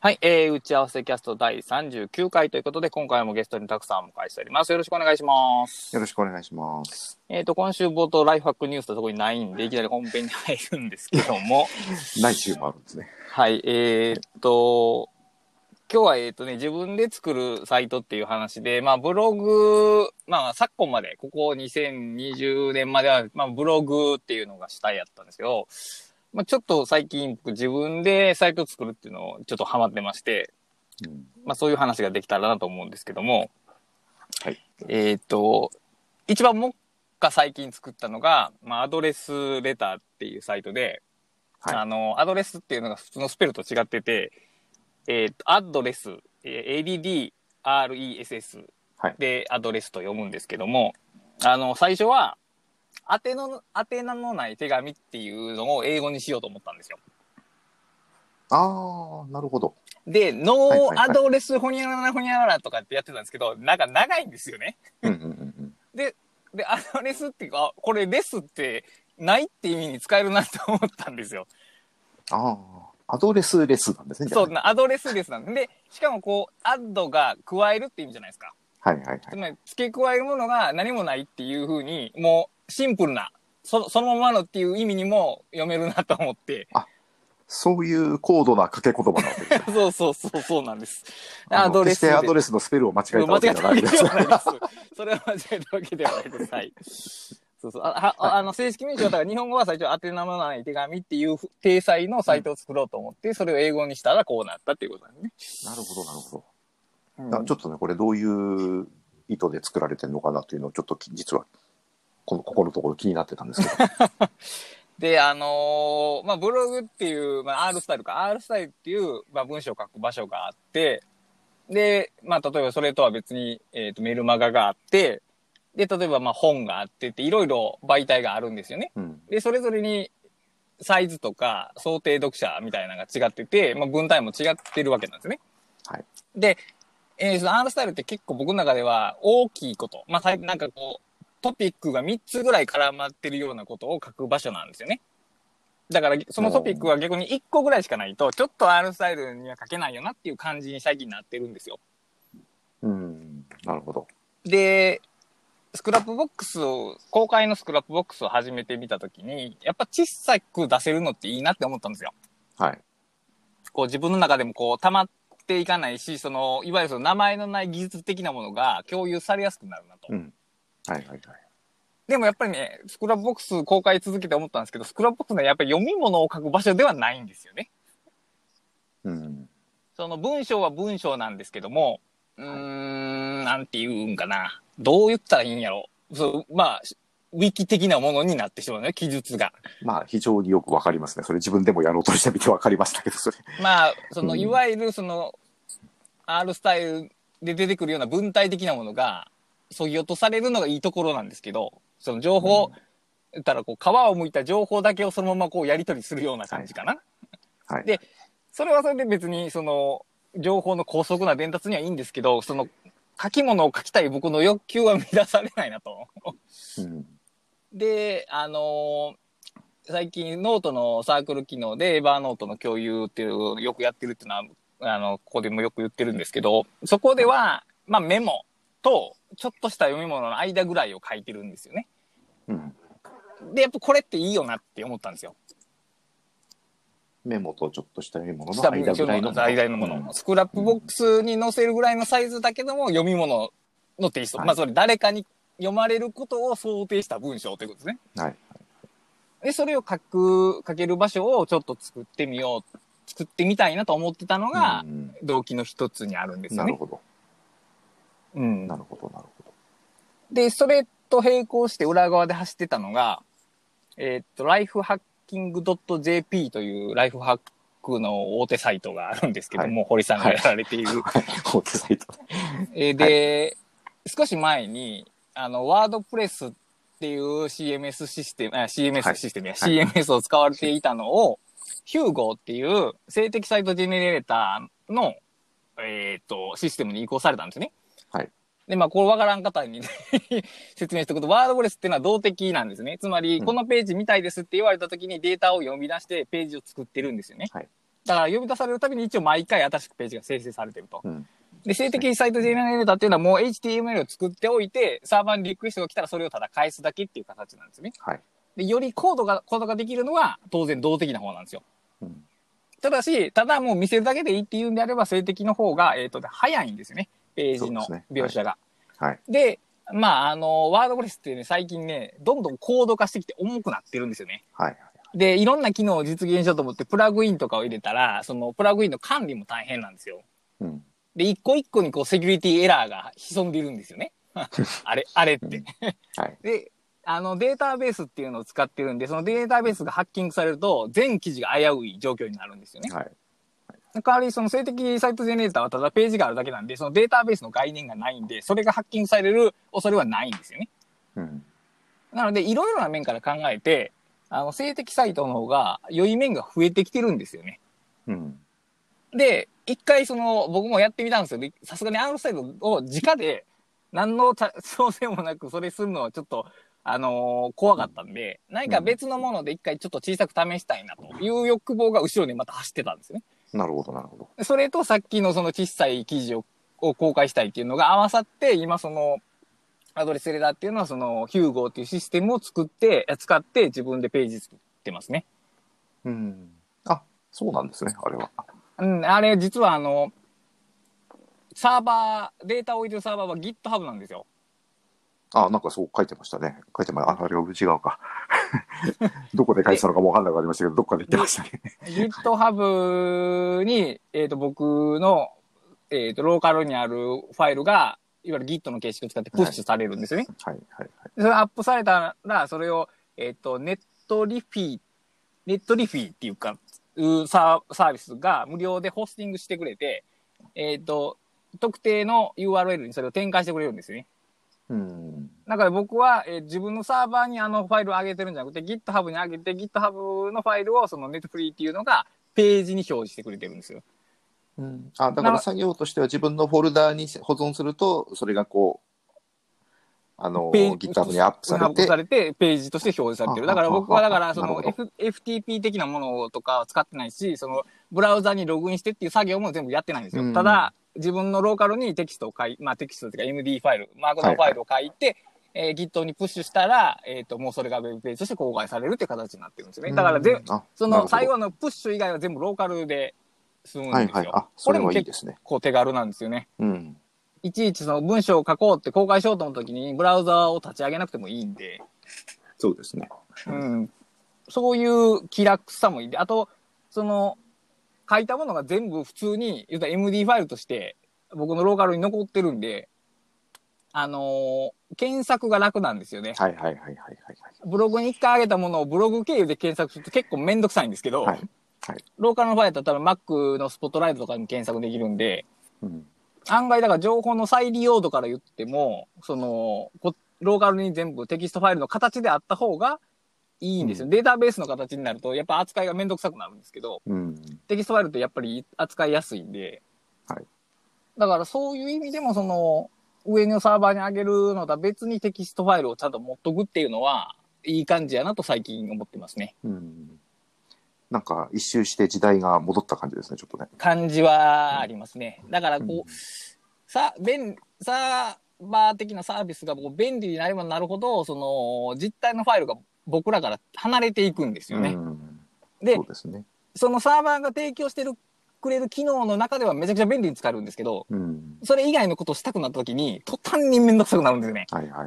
はい、えー、打ち合わせキャスト第39回ということで、今回もゲストにたくさんお迎えしております。よろしくお願いします。よろしくお願いします。えっ、と、今週冒頭、ライフハックニュースとそこにないんで、いきなり本編に入るんですけども、ない週もあるんですね。はい、えーっと、今日は、えーっとね、自分で作るサイトっていう話で、まあ、ブログ、まあ、昨今まで、ここ2020年までは、まあ、ブログっていうのが主体やったんですけど、まあ、ちょっと最近、僕自分でサイト作るっていうのをちょっとハマってまして、うん、まあ、そういう話ができたらなと思うんですけども、はい。えーっと、一番もっか最近作ったのが、まあ、アドレスレターっていうサイトで、はい。あの、アドレスっていうのが普通のスペルと違ってて、えーっと、アドレス、えー ADDRESS はい。でアドレスと読むんですけども、あの、最初は、宛の、宛名のない手紙っていうのを英語にしようと思ったんですよ。ああ、なるほど。で、 no address ほにゃららほにゃららとかってやってたんですけど、なんか長いんですよね。うんうんうんうん。で、アドレスっていうか、これ less ってないって意味に使えるなって思ったんですよ。ああ、 addressless なんですね。そう、な addressless なんで。で、しかもこう、アッドが加えるって意味じゃないですか。はいはいはいつ。まり、付け加えるものが何もないっていう風に、もう、シンプルな、そそのままのっていう意味にも読めるなと思って。そういう高度な掛け言葉なわけですね。そうそうそう、そうなんです。アドレスで決してアドレスのスペルを間違えた間わけ違えたわけじゃないです。ではないです。それは間違えたわけではないです。はい。そうそう。あ、はああの、正式名称だから日本語は最初、宛名のない手紙っていう体裁のサイトを作ろうと思って、それを英語にしたらこうなったっていうことなんですね。なるほどなるほうんど。あちょっとね、これどういう意図で作られてるのかなというのをちょっとき実は、この、ここのところ気になってたんですけど。で、あのーまあ、ブログっていう、まあ、R スタイルか、R スタイルっていう、まあ、文章を書く場所があって、で、まあ、例えばそれとは別に、えっ、と、メルマガがあって、で、例えば、まあ、本があってって、いろいろ媒体があるんですよね。うん。で、それぞれに、サイズとか、想定読者みたいなのが違ってて、まあ、文体も違ってるわけなんですね。はい。で、えーその R スタイルって結構僕の中では大きいこと、まあ、なんかこう、トピックが3つぐらい絡まってるようなことを書く場所なんですよね。だから、そのトピックは逆に1個ぐらいしかないと、ちょっと R スタイルには書けないよなっていう感じに最近なってるんですよ。うん。なるほど。で、 Scrapbox を、公開の Scrapbox を始めてみたときに、やっぱ小さく出せるのっていいなって思ったんですよ。はい。こう自分の中でもこう溜まっていかないし、その、いわゆるその名前のない技術的なものが共有されやすくなるなと。うん。はいはいはい。でもやっぱりね、 Scrapbox 公開続けて思ったんですけど、 Scrapbox はやっぱり読み物を書く場所ではないんですよね。うん。その文章は文章なんですけども、うーん、なんて言うんかな。どう言ったらいいんやろ。そう、まあ、ウィキ的なものになってしまうね、記述が。まあ、非常によくわかりますね。それ自分でもやろうとしてみてわかりましたけど、それ。まあ、その、うんいわゆるその、R スタイルで出てくるような文体的なものが、そぎ落とされるのがいいところなんですけど、その情報、言ったらこう、皮を剥いた情報だけをそのままこうやり取りするような感じかな。はい。でそれはそれで別にその、情報の高速な伝達にはいいんですけど、その、書き物を書きたい僕の欲求は満たされないなと。うん。で、あのー最近ノートのサークル機能で Evernote の共有っていうのをよくやってるっていうのは、あの、ここでもよく言ってるんですけど、そこでは、まあメモと、ちょっとした読み物の間ぐらいを書いてるんですよね。うん。で、やっぱこれっていいよなって思ったんですよ。メモとちょっとした読み物の間ぐらいの。間のもの、うん Scrapbox に載せるぐらいのサイズだけども、読み物のテイスト。はいまあそれ誰かに読まれることを想定した文章ということですね。はい。で、それを書く、書ける場所をちょっと作ってみよう、作ってみたいなと思ってたのがう、ん動機の一つにあるんですよね。なるほど。うんな。るほど、なるほど。で、それと並行して裏側で走ってたのが、えーっと、lifehacking.jp というライフハックの大手サイトがあるんですけども、堀さんがやられている。大手サイト。えーで、少し前に、あの、ワードプレスっていう CMS システム、あ CMS システムや、はい CMS を使われていたのを、ヒューゴーっていう静的サイトジェネレーターの、えっ、と、システムに移行されたんですね。はい。で、まあ、これわからん方に、ね、説明しておくと、ワードプレスっていうのは動的なんですね。つまり、うんこのページ見たいですって言われた時にデータを読み出してページを作ってるんですよね。はいだから呼び出されるたびに一応毎回新しくページが生成されてると。うんで、性的サイトジェネレーターっていうのはもう HTML を作っておいて、サーバーにリクエストが来たらそれをただ返すだけっていう形なんですね。はい。で、よりコードが、コードができるのは当然動的な方なんですよ。うんただし、ただもう見せるだけでいいっていうんであれば、性的の方が、えっ、と、早いんですよね。ページのそうですね描写が。はい。で、まあ、あの、ワードプレスってね、最近ね、どんどんコード化してきて重くなってるんですよね。はい。で、いろんな機能を実現しようと思って、プラグインとかを入れたら、そのプラグインの管理も大変なんですよ。うん。で、一個一個にこう、セキュリティエラーが潜んでいるんですよね。あれ、あれって。はい。で、あの、データベースっていうのを使ってるんで、そのデータベースがハッキングされると、全記事が危うい状況になるんですよね。はい。代わり、その性的サイトジェネレーターはただページがあるだけなんで、そのデータベースの概念がないんで、それがハッキングされる恐れはないんですよね。うん。なので、いろいろな面から考えて、あの、性的サイトの方が良い面が増えてきてるんですよね。うん。で、一回その、僕もやってみたんですよ。でさすがにアウトサイドを直で、何のた調整もなくそれするのはちょっと、あのー怖かったんで、何か別のもので一回ちょっと小さく試したいなという欲望が後ろにまた走ってたんですよね。なるほど、なるほど。でそれとさっきのその小さい記事をを公開したいっていうのが合わさって、今その、アドレスレーダーっていうのはその、ヒューゴーっていうシステムを作って、え使って自分でページ作ってますね。うん。あ、そうなんですね、あれは。うん、あれ実はあの、サーバー、データを置いてるサーバーは GitHub なんですよ。あ、なんかそう書いてましたね。書いてまあ、あれは違うか。どこで書いてたのかもわかんなくなりましたけど、どっかで言ってましたね。GitHub に、えっ、と、僕の、えっ、と、ローカルにあるファイルが、いわゆる Git の形式を使ってプッシュされるんですよね。はい、はい、はい。でそれアップされたら、それを、えっ、と、ネットリフィー、ネットリフィーっていうか、サービスが無料でホスティングしてくれて、えっ、と、特定の URL にそれを展開してくれるんですよね。うん。だから僕は、えー自分のサーバーにあのファイルを上げてるんじゃなくて GitHub に上げて GitHub のファイルをそのネットフリーっていうのがページに表示してくれてるんですよ。うん、あだから作業としては自分のフォルダーに保存すると、それがこう、あの、GitHub にアップされてアップさ、れてページとして表示されてる。だから僕はだからその F FTP 的なものとかは使ってないし、そのブラウザにログインしてっていう作業も全部やってないんですよ。うんただ自分のローカルにテキストを書い、まあテキストというか MD ファイル、 Markdown ファイルを書いて、えー Git にプッシュしたら、えっ、と、もうそれがウェブページとして公開されるっていう形になってるんですよね。だからぜ、その最後のプッシュ以外は全部ローカルで済むんですよ。はいはい。あ、それはいいですね。こう手軽なんですよね。うん。いちいちその文章を書こうって公開しようと思った時にブラウザーを立ち上げなくてもいいんで、そうですね。うん。そういう気楽さもいいんで、あと、その、書いたものが全部普通に、言うたら MD ファイルとして僕のローカルに残ってるんで、あのー検索が楽なんですよね。はいはいはいはいはいブログに一回上げたものをブログ経由で検索すると結構めんどくさいんですけど、はい。はい。ローカルのファイルだったら Mac の Spotlight とかに検索できるんで、うん。案外だから情報の再利用度から言っても、その、こローカルに全部テキストファイルの形であった方がいいんですよ。うデータベースの形になると、やっぱ扱いがめんどくさくなるんですけど、うん。テキストファイルってやっぱり扱いやすいんで、はい。だからそういう意味でも、その、上のサーバーに上げるのとは別にテキストファイルをちゃんと持っとくっていうのは、いい感じやなと最近思ってますね。うん。なんか一周して時代が戻った感じですね、ちょっとね。感じはありますね。だからこう、うんさ、便、サーバー的なサービスがこう便利になればなるほど、その、実体のファイルが僕らから離れていくんですよね。うん。でそね。そのサーバーが提供してる、くれる機能の中ではめちゃくちゃ便利に使えるんですけど、うん。それ以外のことをしたくなった時に、途端にめんどくさくなるんですよね。はいはいは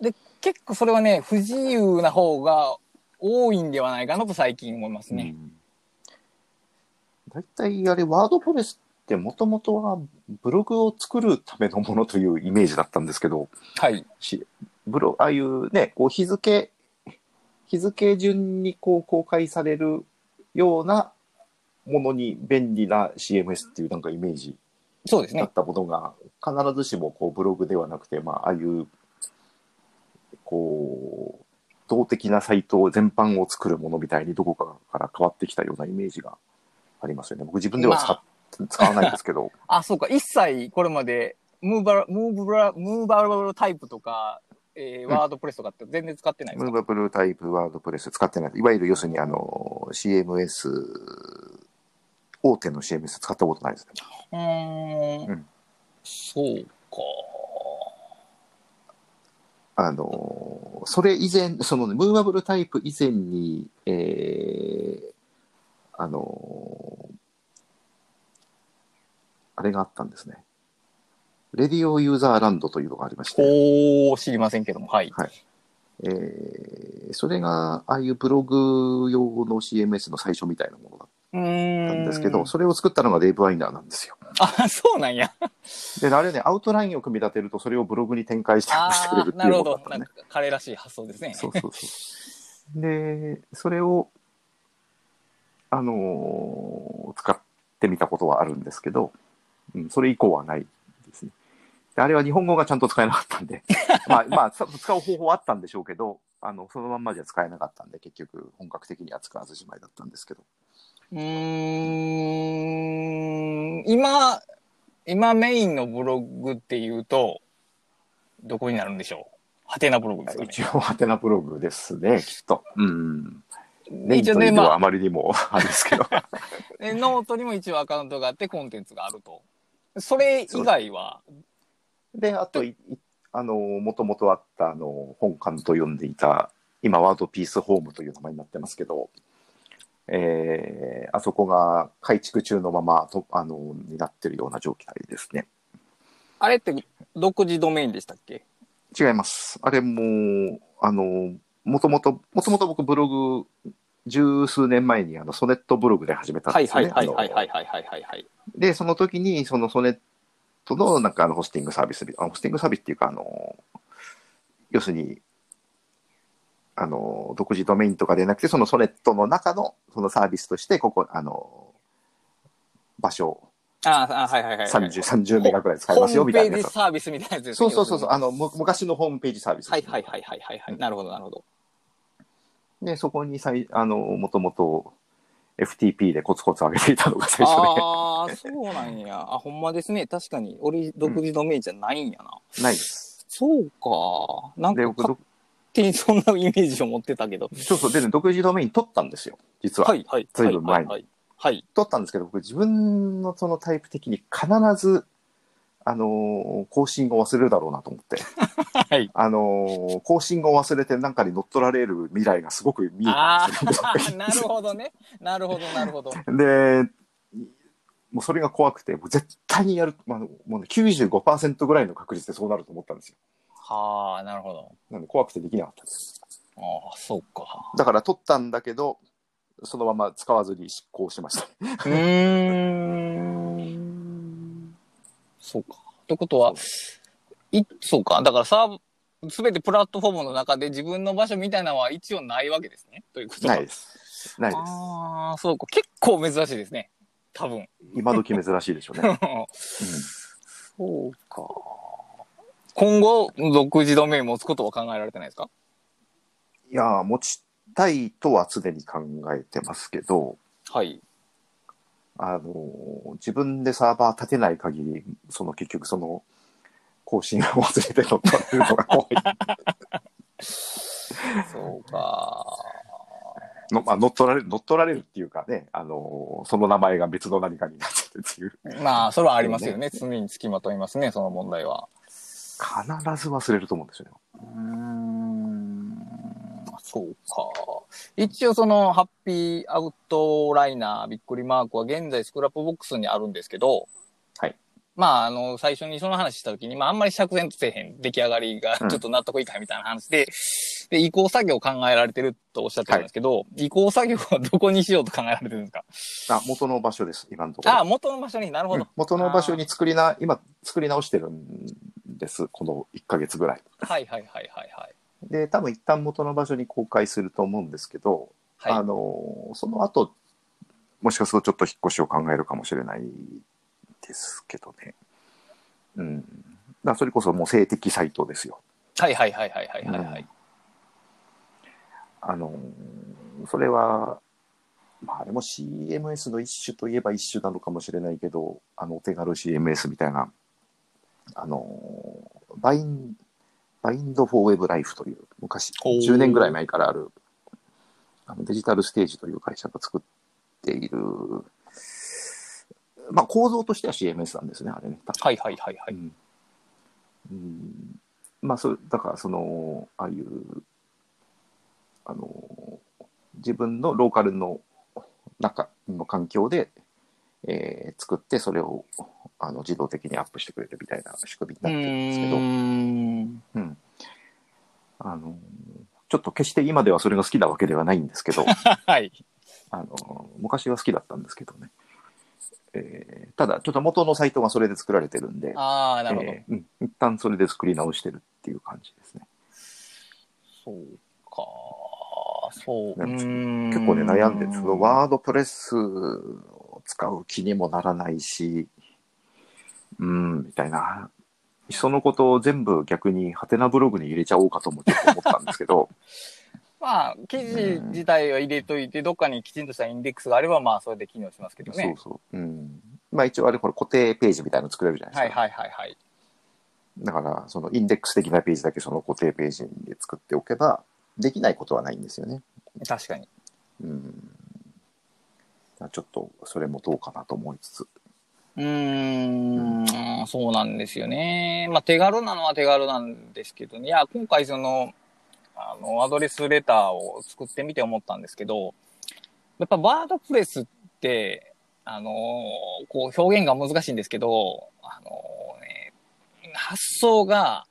い。で、結構それはね、不自由な方が多いんではないかなと最近思いますね。うん大体あれ、ワードプレスってもともとはブログを作るためのものというイメージだったんですけど、はい。しブロああいうね、こう日付、日付順にこう公開されるようなものに便利な CMS っていうなんかイメージそうですね。だったものが、必ずしもこうブログではなくて、まあ、ああいう、こう、動的なサイト全般を作るものみたいにどこかから変わってきたようなイメージがありますよね。僕自分では使,、使わないですけど、あ、そうか。一切これまで、ムーバラ、ムーバラ、ムーバラブタイプとか、えーうんワードプレスとかって全然使ってないですか、ムーバブルタイプワードプレス使ってない。いわゆる要するにあの、CMS 大手の CMS 使ったことないですね。うーんうんそうか。あの、それ以前、そのね、ムーバブルタイプ以前に、えー、あの、あれがあったんですね。レディオユーザーランドというのがありまして、おー、知りませんけども、はい。えーそれが、ああいうブログ用の CMS の最初みたいなものだっ。たんですけど、それを作ったのがデイブ・ワイナーなんですよ。あ、そうなんや。で、あれね、アウトラインを組み立てると、それをブログに展開してしてくれるっていうなるほど。なんか。彼らしい発想ですね。そうそうそう。で、それを、あのー使ってみたことはあるんですけど、うん、それ以降はないあれは日本語がちゃんと使えなかったんで、まあ、まあ、さ使う方法はあったんでしょうけど、あの、そのまんまじゃ使えなかったんで、結局、本格的には使わずじまいだったんですけど。うーん。今、今メインのブログっていうと、どこになるんでしょう？ハテナブログですかね。一応、ハテナブログですね、きっと。うん。ネイ一応ね、というのはまあまりにも、あれですけど。ノートにも一応アカウントがあってコンテンツがあると。それ以外は、で、あとあの、もともとあった、あの、本館と呼んでいた、今、 Word Piece Home という名前になってますけど、えー、あそこが改築中のままと、あの、になってるような状態ですね。あれって独自ドメインでしたっけ？違います。あれも、あの、もともと、もともと僕ブログ、十数年前にあのソネットブログで始めたんはいですよね。はいはいはいはいはいはいはいはい。で、その時に、そのソネットのなんかあのホスティングサービス、あホスティングサービスっていうか、あの、要するに、あの、独自ドメインとかでなくて、そのソネットの中のそのサービスとして、ここ、あの、場所ああ、はいはいはいはい。30、30メガくらい使えますよ、ホームページみたいなやつ。サービスみたいなやつですねそうそうそうそう、あの、む昔のホームページサービス。はいはいはいはいはいはい。なるほどなるほど。で、そこにさい、あの、もともと FTP でコツコツ上げていたのが最初で、ああ、そうなんや。あ、ほんまですね。確かに、俺、独自ドメインじゃないんやな。ないです。そうか。なんで、か、僕、勝ど手にそんなイメージを持ってたけど。そうそう、でね、独自ドメイン取ったんですよ、実は。はいはい。ずいぶん前にはい。はい。取ったんですけど、僕自分のそのタイプ的に必ず、あのー更新を忘れるだろうなと思って、はい。あのー更新を忘れてなんかに乗っ取られる未来がすごく見えあたんで なるほどね。なるほどなるほど。で、もうそれが怖くて、もう絶対にやる、まあ、もうね、95%ぐらいの確率でそうなると思ったんですよ。はあ、なるほど。なんで怖くてできなかったです。ああ、そうか。だから取ったんだけど、そのまま使わずに執行しました。うーん。そうか。ということは、い、そうか。だからサーブ、すべてプラットフォームの中で自分の場所みたいなのは一応ないわけですね。ということは。ないです。ないです。ああ、そうか。結構珍しいですね。多分。今時珍しいでしょうね。そうか。今後、独自ドメイン持つことは考えられてないですか？いやー、持ちたいとは常に考えてますけど、はい。あのー自分でサーバー立てない限り、その結局その、更新を忘れて乗っ取られるのが怖い。そうか。のまあ、乗っ取られる、乗っ取られるっていうかね、あのーその名前が別の何かになっちゃってっていう。まあ、それはありますよね。常につきまといますね、その問題は。必ず忘れると思うんですよね。うーんそうか。一応その Happy Outlining びっくりマークは現在 Scrapbox にあるんですけど、はい。まあ、あの、最初にその話した時に、まあ、あんまり釈然とせえへん出来上がりがちうんちょっと納得いかへんみたいな話で、で、移行作業を考えられてるとおっしゃってたんですけど、移行作業はどこにしようと考えられてるんですか？あ、元の場所です、今のところ。ああ、元の場所になるほど。うん元の場所に作りな、今作り直してるんです、この1ヶ月ぐらい。はいはいはいはいはい。で、多分一旦元の場所に公開すると思うんですけど、はい。あの、その後、もしかするとちょっと引っ越しを考えるかもしれないですけどね。うん。だそれこそもう性的サイトですよ。はいはいはいはいはいはいはい。あの、それは、まああれも CMS の一種といえば一種なのかもしれないけど、あの、お手軽 CMS みたいな、あの、バイン、 BiND for WebLife という、昔、おー。10年ぐらい前からある、あのデジタルステージという会社が作っている、まあ構造としては CMS なんですね、あれね。はいはいはいはい。うん。うん。まあ、それだから、その、ああいう、あの、自分のローカルの中の環境で、えー作って、それをあの自動的にアップしてくれるみたいな仕組みになってるんですけど、うーんうん。あの、ちょっと決して今ではそれが好きなわけではないんですけど、はい。あの、昔は好きだったんですけどね。えーただ、ちょっと元のサイトがそれで作られてるんで、ああ、なるほど。えーうん、一旦それで作り直してるっていう感じですね。そうか。そう。結構ね、悩んでる。そのワードプレスを使う気にもならないし、うーん、みたいな。そのことを全部逆にハテナブログに入れちゃおうかともちょっと思ったんですけど、まあ、記事自体は入れといて、どっかにきちんとしたインデックスがあれば、まあ、それで機能しますけどね。そうそう。うん。まあ一応あれこれ固定ページみたいなの作れるじゃないですか。はいはいはいはい。だから、そのインデックス的なページだけその固定ページで作っておけば、できないことはないんですよね。確かに。うん。ちょっとそれもどうかなと思いつつ。うーん、そうなんですよね。まあ、手軽なのは手軽なんですけどね。いや、今回その、あの、アドレスレターを作ってみて思ったんですけど、やっぱワードプレスって、あの、こう表現が難しいんですけど、あのね、発想が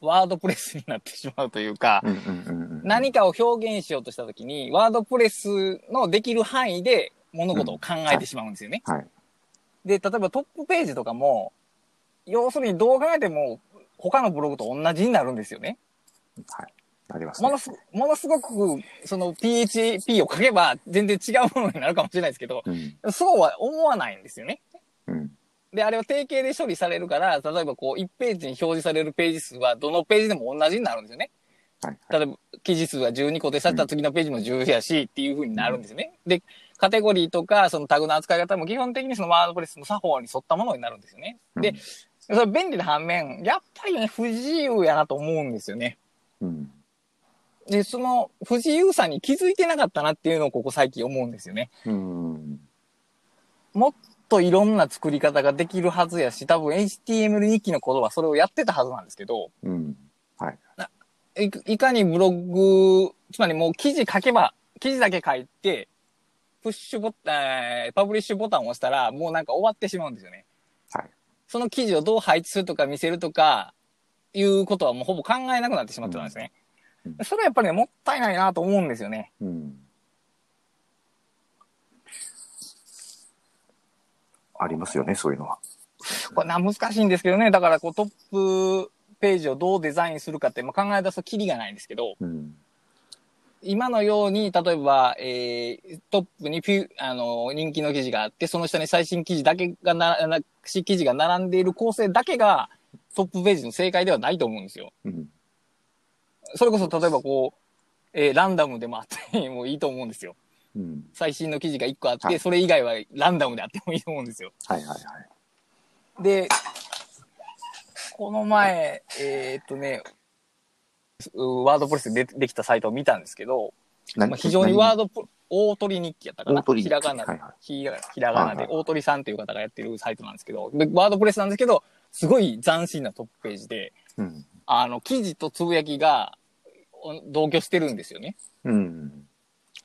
ワードプレスになってしまうというか、うんうんうんうん。何かを表現しようとしたときに、ワードプレスのできる範囲で物事を考えてしまうんですよね。はい。で、例えばトップページとかも、要するにどう考えても他のブログと同じになるんですよね。はい。ありますねもの。すものすごく、その PHP を書けば全然違うものになるかもしれないですけど、うん。そうは思わないんですよね。うん。で、あれは定型で処理されるから、例えばこう1ページに表示されるページ数はどのページでも同じになるんですよね。はい。例えば、記事数が12個でされたら次のページも10やし、っていう風になるんですよね。で、カテゴリーとか、そのタグの扱い方も基本的にそのワードプレスの作法に沿ったものになるんですよね。で、それは便利な反面、やっぱりね、不自由やなと思うんですよね。うん。で、その不自由さに気づいてなかったなっていうのをここ最近思うんですよね。うん。もっといろんな作り方ができるはずやし、多分 HTML2 期の頃はそれをやってたはずなんですけど、うん。はい。いいかにブログ、つまりもう記事書けば、記事だけ書いて、プッシュボタン、えーパブリッシュボタンを押したら、もうなんか終わってしまうんですよね。はい。その記事をどう配置するとか見せるとか、いうことはもうほぼ考えなくなってしまってたんですね。うんそれはやっぱりね、もったいないなと思うんですよね。うん。ありますよね、そういうのは。これな、難しいんですけどね。だからこうトップページをどうデザインするかって、まあ、考え出すとキリがないんですけど、うん。今のように、例えば、えー、トップにフィあの、人気の記事があって、その下に最新記事だけがな、な記事が並んでいる構成だけがトップページの正解ではないと思うんですよ。うん。それこそ、例えばこう、えーランダムでもあって もいいと思うんですよ。うん。最新の記事が1個あって、はいそれ以外はランダムであってもいいと思うんですよ。はいはいはい。で、この前、えーっとね、うワードプレスででできたサイトを見たんですけど、何？まあ、非常にワードプ、大鳥日記やったかな？ひらがなで、はいはいひらがなで、大鳥さんという方がやってるサイトなんですけど、でワードプレスなんですけど、すごい斬新なトップページで、うん。あの、記事とつぶやきがお同居してるんですよね。うん。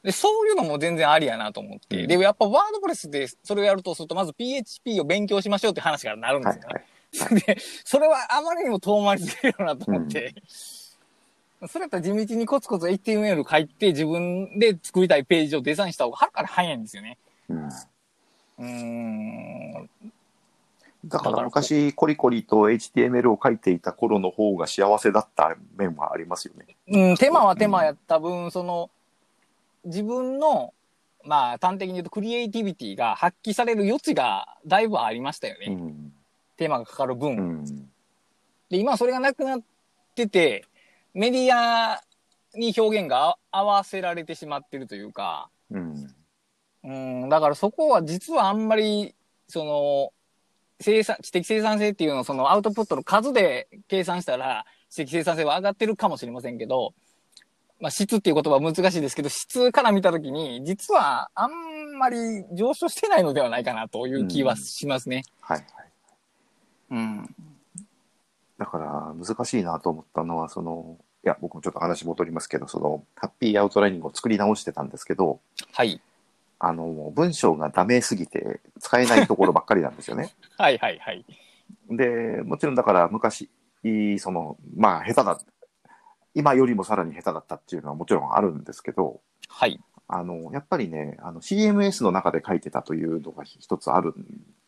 で、そういうのも全然ありやなと思って。うんで、やっぱワードプレスでそれをやるとすると、まず PHP を勉強しましょうって話からなるんですよね。はいはい。で、それはあまりにも遠回りするよなと思って、それやったら地道にコツコツ HTML 書いて自分で作りたいページをデザインした方がはるかに早いんですよね。うん。うーん。だから昔、コリコリと HTML を書いていた頃の方が幸せだった面はありますよね。うん、手間は手間やった分、その、自分の、まあ、端的に言うとクリエイティビティが発揮される余地がだいぶありましたよね。うん。手間がかかる分。うん。で、今はそれがなくなってて、メディアに表現が合わせられてしまってるというか、うん。うん、だからそこは実はあんまり、その、生産、知的生産性っていうのをそのアウトプットの数で計算したら、知的生産性は上がってるかもしれませんけど、まあ質っていう言葉は難しいですけど、質から見たときに、実はあんんまり上昇してないのではないかなという気はしますね。はいはい。うん。だから難しいなと思ったのは、その、いや、僕もちょっと話戻りますけど、その、ハッピーアウトライニングを作り直してたんですけど、はい。あの、文章がダメすぎて使えないところばっかりなんですよね。はいはいはい。で、もちろんだから昔、その、まあ、下手だ、今よりもさらに下手だったっていうのはもちろんあるんですけど、はい。あの、やっぱりね、あの、CMS の中で書いてたというのが一つあるん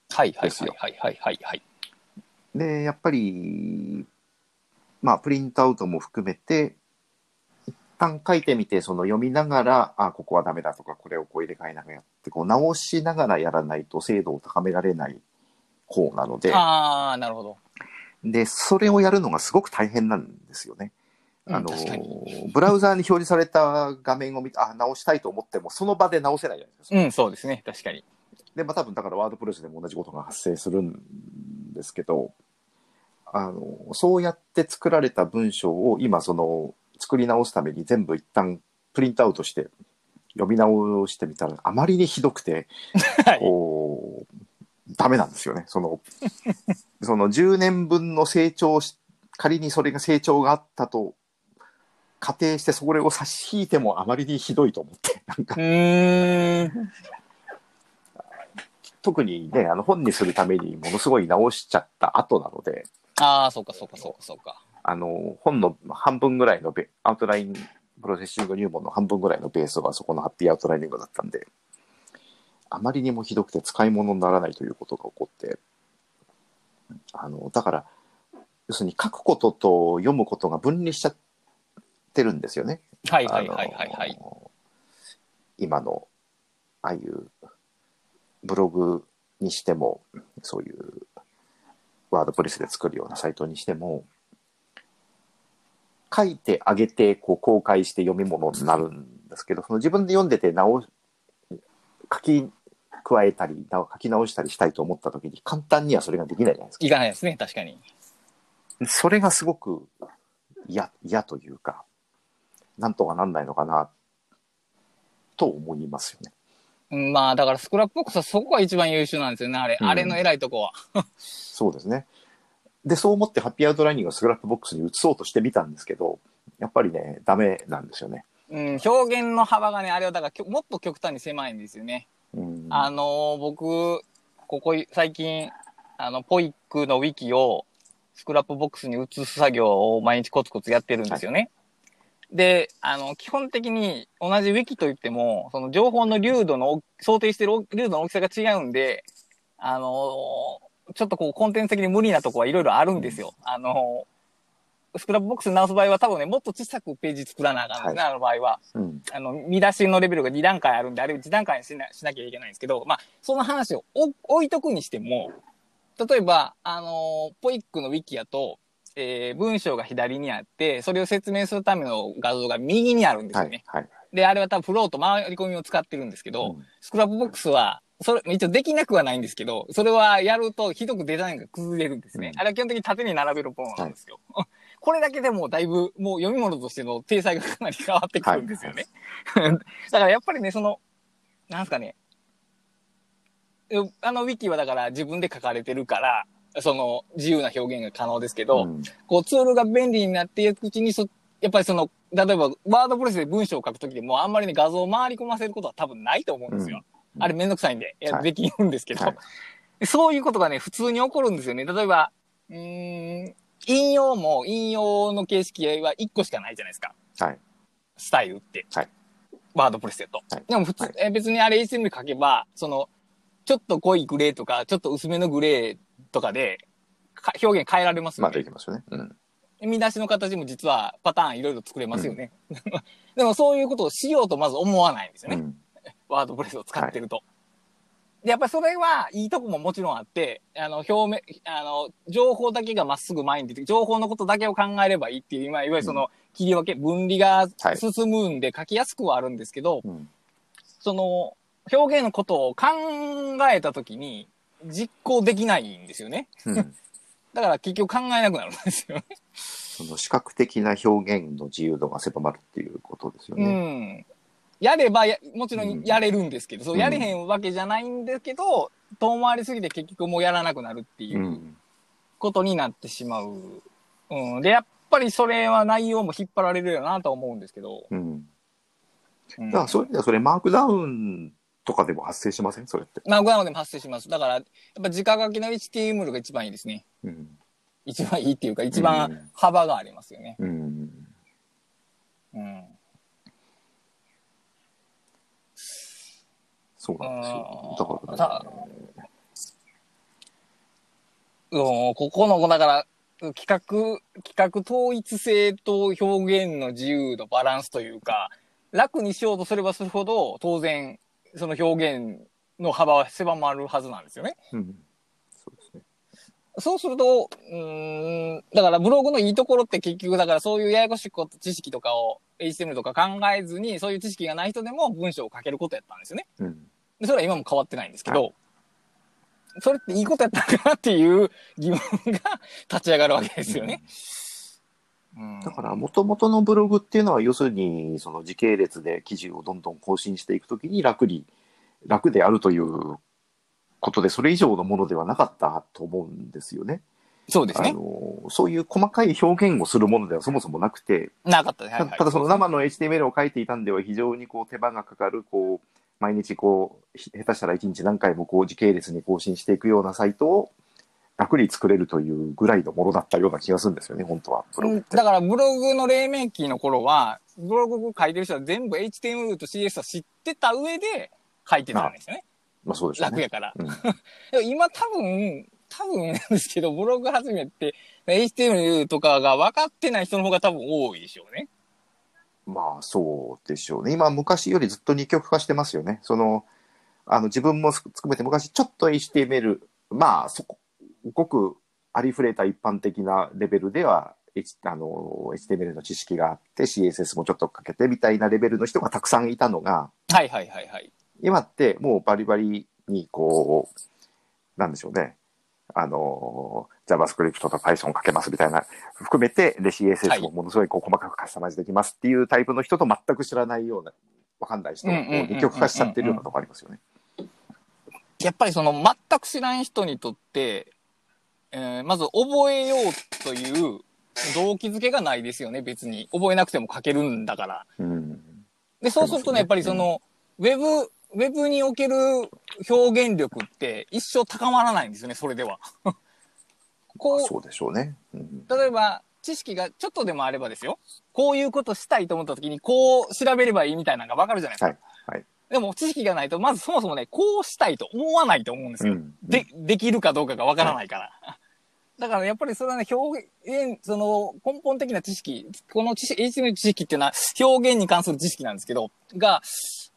はいはいですよはいはいはいはい。で、やっぱり、まあ、プリントアウトも含めて、一旦書いてみて、その読みながら、あ、ここはダメだとか、これをこう入れ替えながらやって、こう直しながらやらないと精度を高められない方なので、ああ、なるほど。で、それをやるのがすごく大変なんですよね。うんあの確かに、ブラウザーに表示された画面を見て、あ、直したいと思っても、その場で直せないじゃないですか。うん、そうですね。確かに。で、まあ多分だからワードプレスでも同じことが発生するんですけど、あの、そうやって作られた文章を今その作り直すために全部一旦プリントアウトして読み直してみたらあまりにひどくて、はい。こう、ダメなんですよね。その、その10年分の成長し、仮にそれが成長があったと仮定してそれを差し引いてもあまりにひどいと思って、なんか。特にね、あの本にするためにものすごい直しちゃった後なので、ああ、そうかそうかそうかそうか。あの、本の半分ぐらいのベアウトラインプロセッシング入門の半分ぐらいのベースはそこのハッピーアウトライニングだったんで、あまりにもひどくて使い物にならないということが起こって、あの、だから、要するに書くことと読むことが分離しちゃってるんですよね。はいはいはいはいはい。今の、ああいうブログにしても、そういうワードプレスで作るようなサイトにしても、書いてあげて、こう公開して読み物になるんですけど、その自分で読んでて直し、書き加えたり、書き直したりしたいと思った時に簡単にはそれができないじゃないですか。いかないですね、確かに。それがすごく嫌、嫌というか、なんとかなんないのかな、と思いますよね。うんまあ、だからスクラップボックスはそこが一番優秀なんですよね、あれ。うんあれの偉いとこは。そうですね。で、そう思って Happy Outlining を Scrapbox に移そうとしてみたんですけど、やっぱりね、ダメなんですよね。うん、表現の幅がね、あれはだからきょもっと極端に狭いんですよね。うん、あのー僕、ここい、最近、あの、 PoIC のウィキを Scrapbox に移す作業を毎日コツコツやってるんですよね。で、あの、基本的に同じウィキといっても、その情報の粒度の大、想定してる大粒度の大きさが違うんで、あのーちょっとこうコンテンツ的に無理なとこはいろいろあるんですよ。あのー Scrapbox に直す場合は多分ね、もっと小さくページ作らなあかんですね、あの場合は。うん、あの、見出しのレベルが2段階あるんで、あれ1段階にしなしなきゃいけないんですけど、まあ、その話をお置いとくにしても、例えば、あの PoIC のウィキやと、えー文章が左にあって、それを説明するための画像が右にあるんですよね。はい、はい。で、あれは多分フローと回り込みを使ってるんですけど、うん Scrapbox は、それ、一応できなくはないんですけど、それはやるとひどくデザインが崩れるんですね。うんあれは基本的に縦に並べるものなんですよ。これだけでもだいぶ、もう読み物としての体裁がかなり変わってくるんですよね。だからやっぱりね、その、なんすかね、えあのウィキはだから自分で書かれてるから、その自由な表現が可能ですけど、うんこうツールが便利になっていくうちにそ、やっぱりその、例えばワードプレスで文章を書くときでもあんまりね画像を回り込ませることは多分ないと思うんですよ。うんあれめんどくさいんで、はいできるんですけど、はいそういうことがね、普通に起こるんですよね。例えば、うーん、引用も引用の形式は1個しかないじゃないですか。はい。スタイルって。はいワードプレスだと。はいでも普通、はいえ別にあれ HTML 書けば、その、ちょっと濃いグレーとか、ちょっと薄めのグレーとかで、か表現変えられますよまあ、ね。できますよね。うん。見出しの形も実はパターンいろいろ作れますよね。でもそういうことをしようとまず思わないんですよね。うん ワードプレスを使ってると。で、やっぱりそれはいいとこももちろんあって、あの、表面、あの、情報だけがまっすぐ前に出て、情報のことだけを考えればいいっていう、今、いわゆるその、切り分け、分離がはい進むんで書きやすくはあるんですけど、うん。その、表現のことを考えたときに、実行できないんですよね。うん。だから結局考えなくなるんですよ。その視覚的な表現の自由度が狭まるっていうことですようね。ん。やればや、もちろうんんやれるんですけど、そううんやれへんわけじゃないんですけど、遠回りすぎて結局もうやらなくなるっていううんことになってしまう。うん。で、やっぱりそれは内容も引っ張られるよなとは思うんですけど。うん。うん、だからそういう意味ではそれマークダウンとかでも発生しません？それって。まあ、グラムでも発生します。だから、やっぱ直書きの HTML が一番いいですね。うん。一番いいっていうか、一うん番幅がありますよね。うん。うん。そうなんですよ。だたから、ね、うんここの、だから、企画、企画統一性と表現の自由のバランスというか、楽にしようとすればするほど、当然、その表現の幅は狭まるはずなんですよね。うん。そうですね。そうすると、うーん、だからブログのいいところって結局、だからそういうややこしいこと、知識とかを HTML とか考えずに、そういう知識がない人でも文章を書けることやったんですよね。うん。で、それは今も変わってないんですけど、それっていいことやったのかなっていう疑問が立ち上がるわけですよね。うんだから、もともとのブログっていうのは、要するに、その時系列で記事をどんどん更新していくときに楽に、楽であるということで、それ以上のものではなかったと思うんですよね。そうですね。あの、そういう細かい表現をするものではそもそもなくて、なかったです。はいはいたただその生の HTML を書いていたんでは非常にこう手間がかかる、こう、毎日こう、ひ下手したら1日何回もこう時系列に更新していくようなサイトを楽に作れるというぐらいのものだったような気がするんですよね、本当は。ブログってだからブログの黎明期の頃は、ブログ書いてる人は全部 HTML と CS は知ってた上で書いてたんですよね。まあそうでしょうね。楽やから。うん でも今多分、多分なんですけど、ブログ始めて HTML とかが分かってない人の方が多分多いでしょうね。まあそうでしょうね。今昔よりずっと二極化してますよね。その、あの自分も含めて昔ちょっと HTML、まあそこ、ごくありふれた一般的なレベルでは、H、あの HTML の知識があって CSS もちょっとかけてみたいなレベルの人がたくさんいたのが、はいはいはいはい。今ってもうバリバリにこう、なんでしょうね。あの、JavaScript と Python かけますみたいな、含めて、で、は CSS いもものすごいこう細かくカスタマイズできますっていうタイプの人と全く知らないような、わかんない人がこうんうんうんうんうんう二極化しちゃってるようなとこありますよね。やっぱりその全く知らん人にとって、えーまず覚えようという動機づけがないですよね、別に。覚えなくても書けるんだから。うん。で、そうするとね、やっぱりその、ウェブ、ウェブにおける表現力って一生高まらないんですよね、それでは。こう、そうでしょうね。うん。例えば、知識がちょっとでもあればですよ。こういうことしたいと思った時に、こう調べればいいみたいなのがわかるじゃないですか。はいはいでも、知識がないと、まずそもそもね、こうしたいと思わないと思うんですよ。うんで、できるかどうかがわからないから。だからやっぱりそれはね、表現、その根本的な知識、この知識、HTML 知識っていうのは表現に関する知識なんですけど、が、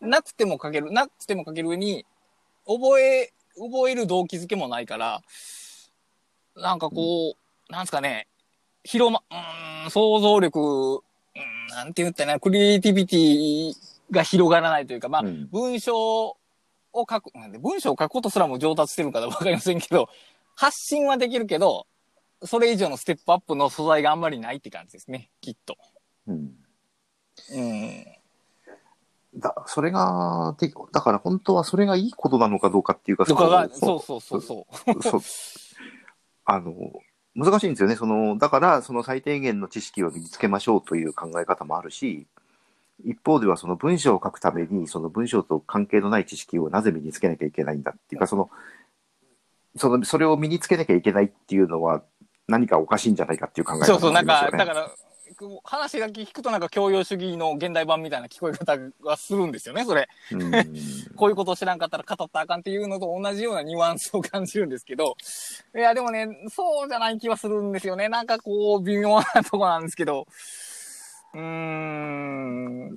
なくても書ける、なくても書ける上に、覚え、覚える動機づけもないから、なんかこう、なんですかね、広ま、うーん、想像力、うん、なんて言ったらな、クリエイティビティが広がらないというか、まあ、うん。文章を書く、なんで文章を書くことすらも上達してるのかわかりませんけど、発信はできるけど、それ以上のステップアップの素材があんまりないって感じですね、きっと。うん。うん。だ、それが、てだから本当はそれがいいことなのかどうかっていうか、とかが、そそうそうそうそう。そう。あの、難しいんですよね。その、だから、その最低限の知識を身につけましょうという考え方もあるし、一方ではその文章を書くために、その文章と関係のない知識をなぜ身につけなきゃいけないんだっていうか、その、その、それを身につけなきゃいけないっていうのは何かおかしいんじゃないかっていう考え方そうそう、なんか。だから、話だけ聞くとなんか教養主義の現代版みたいな聞こえ方がするんですよね、それ。うんこういうことを知らんかったら語ったらあかんっていうのと同じようなニュアンスを感じるんですけど、いや、でもね、そうじゃない気はするんですよね。なんかこう、微妙なとこなんですけど、うーん、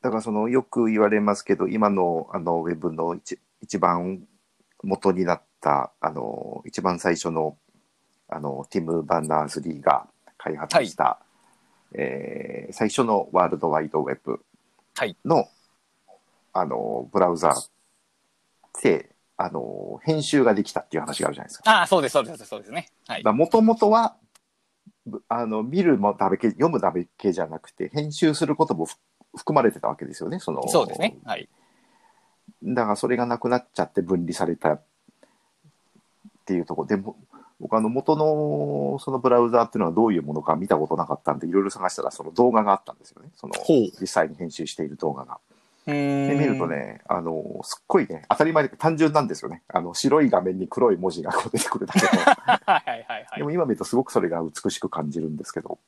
だからそのよく言われますけど、今のあのウェブの一一番元になった、あの、一番最初の、あの、ティム・バンナーズ・リーが開発した、えー最初のワールドワイドウェブはいの、あの、ブラウザーで、あの、編集ができたっていう話があるじゃないですか。ああ、そうです、そうです、そうですね。はい。もともとは、ぶあの、見るもだけ、読むだけじゃなくて、編集することもふ含まれてたわけですよね、その。そうですね。はい。だからそれがなくなっちゃって分離されたっていうところでも、僕あの元のそのブラウザーっていうのはどういうものか見たことなかったんで、いろいろ探したらその動画があったんですよね。その。実際に編集している動画が。でで、見ると。ね、あの、すっごいね、当たり前で単純なんですよね。あの、白い画面に黒い文字がこう出てくるだけの。はいはいはいはい。でも今見るとすごくそれが美しく感じるんですけど、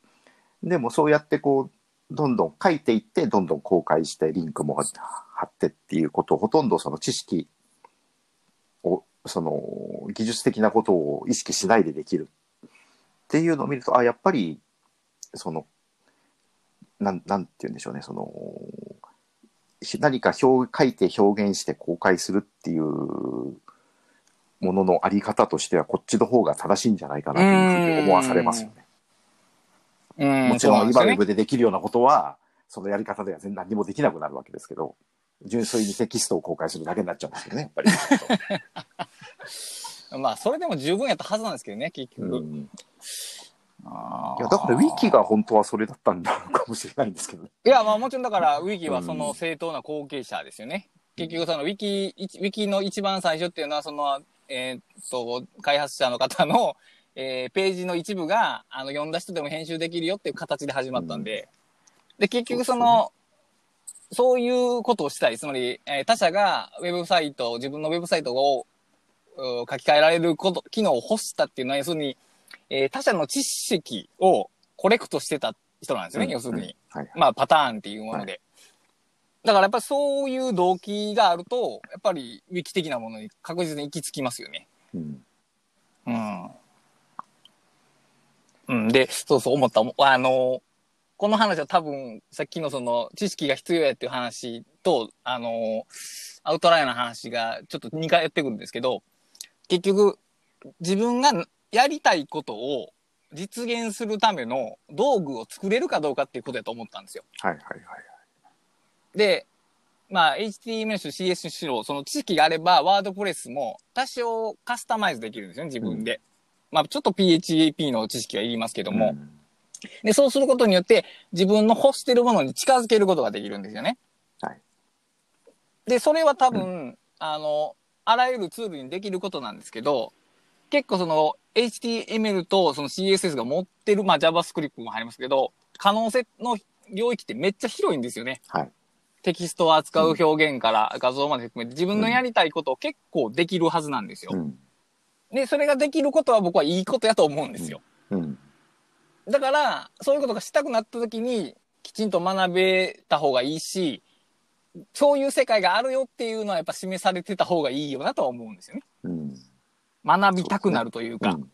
でもそうやってこう、どんどん書いていって、どんどん公開して、リンクも貼ってっていうことを、ほとんどその知識を、その技術的なことを意識しないでできるっていうのを見ると、あ、やっぱり、その、なん、なんて言うんでしょうね、その、ひ何か表書いて表現して公開するっていうもののあり方としてはこっちの方が正しいんじゃないかなというふうに思わされますよね。うん、もちろん今ウェでできるようなことは、そのやり方では全然何もできなくなるわけですけど、純粋にテキストを公開するだけになっちゃうんですよね、やっぱり。まあ、それでも十分やったはずなんですけどね、結局。うんいやだからウィキが本当はそれだったんだろうかもしれないんですけどね。いや、まあもちろんだから、ウィキはそうんの正当な後継者ですよね。結局そのウィキ、いウィキの一番最初っていうのは、その、えーっと、開発者の方の、えーページの一部が、あの、読んだ人でも編集できるよっていう形で始まったんで、で、結局その、そういうことをしたい。つまり、えー他社がウェブサイト、自分のウェブサイトをう書き換えられること、機能を欲したっていうのは、要するに、えー他社の知識をコレクトしてた人なんですよね、要するに。はいはい。まあ、パターンっていうもので。だからやっぱりそういう動機があると、やっぱりウィキ的なものに確実に行き着きますよね。うんうん。うん。で、そうそう思った。あの、この話は多分、さっきのその、知識が必要やっていう話と、あの、アウトラインの話がちょっと似通ってくるんですけど、結局、自分がやりたいことを実現するための道具を作れるかどうかっていうことやと思ったんですよ。はいはいはい。で、まあ、HTML しろ CS しろ、その知識があれば、ワードプレスも多少カスタマイズできるんですよね、自分で。まあ、ちょっと PHP の知識はいりますけども。んで、そうすることによって、自分の欲してるものに近づけることができるんですよね。はい。で、それは多分、あの、あらゆるツールにできることなんですけど、結構その HTML とその CSS が持ってる、まあ JavaScript も入りますけど、可能性の領域ってめっちゃ広いんですよね。はい。テキストを扱う表現から画像まで含めて自分のやりたいことを結構できるはずなんですよ。うん。で、それができることは僕はいいことやと思うんですよ。うん。だから、そういうことがしたくなった時に、きちんと学べた方がいいし、そういう世界があるよっていうのはやっぱ示されてた方がいいよなとは思うんですよね。うん。学びたくなるというか。うん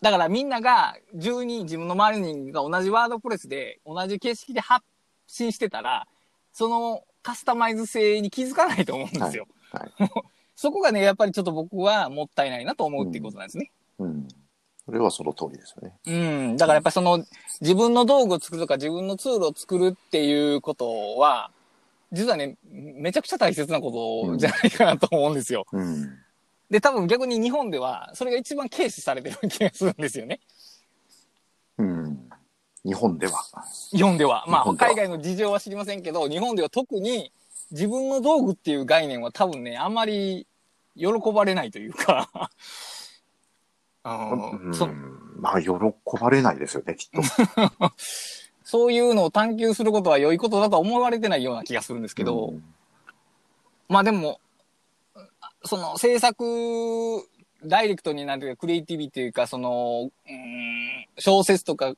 だからみんなが10人自分の周りの人間が同じワードプレスで同じ形式で発信してたら、そのカスタマイズ性に気づかないと思うんですよ。はい。そこがね、やっぱりちょっと僕はもったいないなと思うっていうことなんですね。うん。それはその通りですよね。うん。だからやっぱりその自分の道具を作るとか自分のツールを作るっていうことは、実はね、めちゃくちゃ大切なことじゃないかなと思うんですよ。うん。で、多分逆に日本ではそれが一番軽視されてる気がするんですよね。うん。日本では。日本では。まあ、海外の事情は知りませんけど、日本では特に自分の道具っていう概念は多分ね、あんまり喜ばれないというか、あうんまあ、喜ばれないですよね、きっと。そういうのを探求することは良いことだとは思われてないような気がするんですけど、うんまあでも、その制作、ダイレクトになんていうか、クリエイティビティというか、その、うーん小説とか、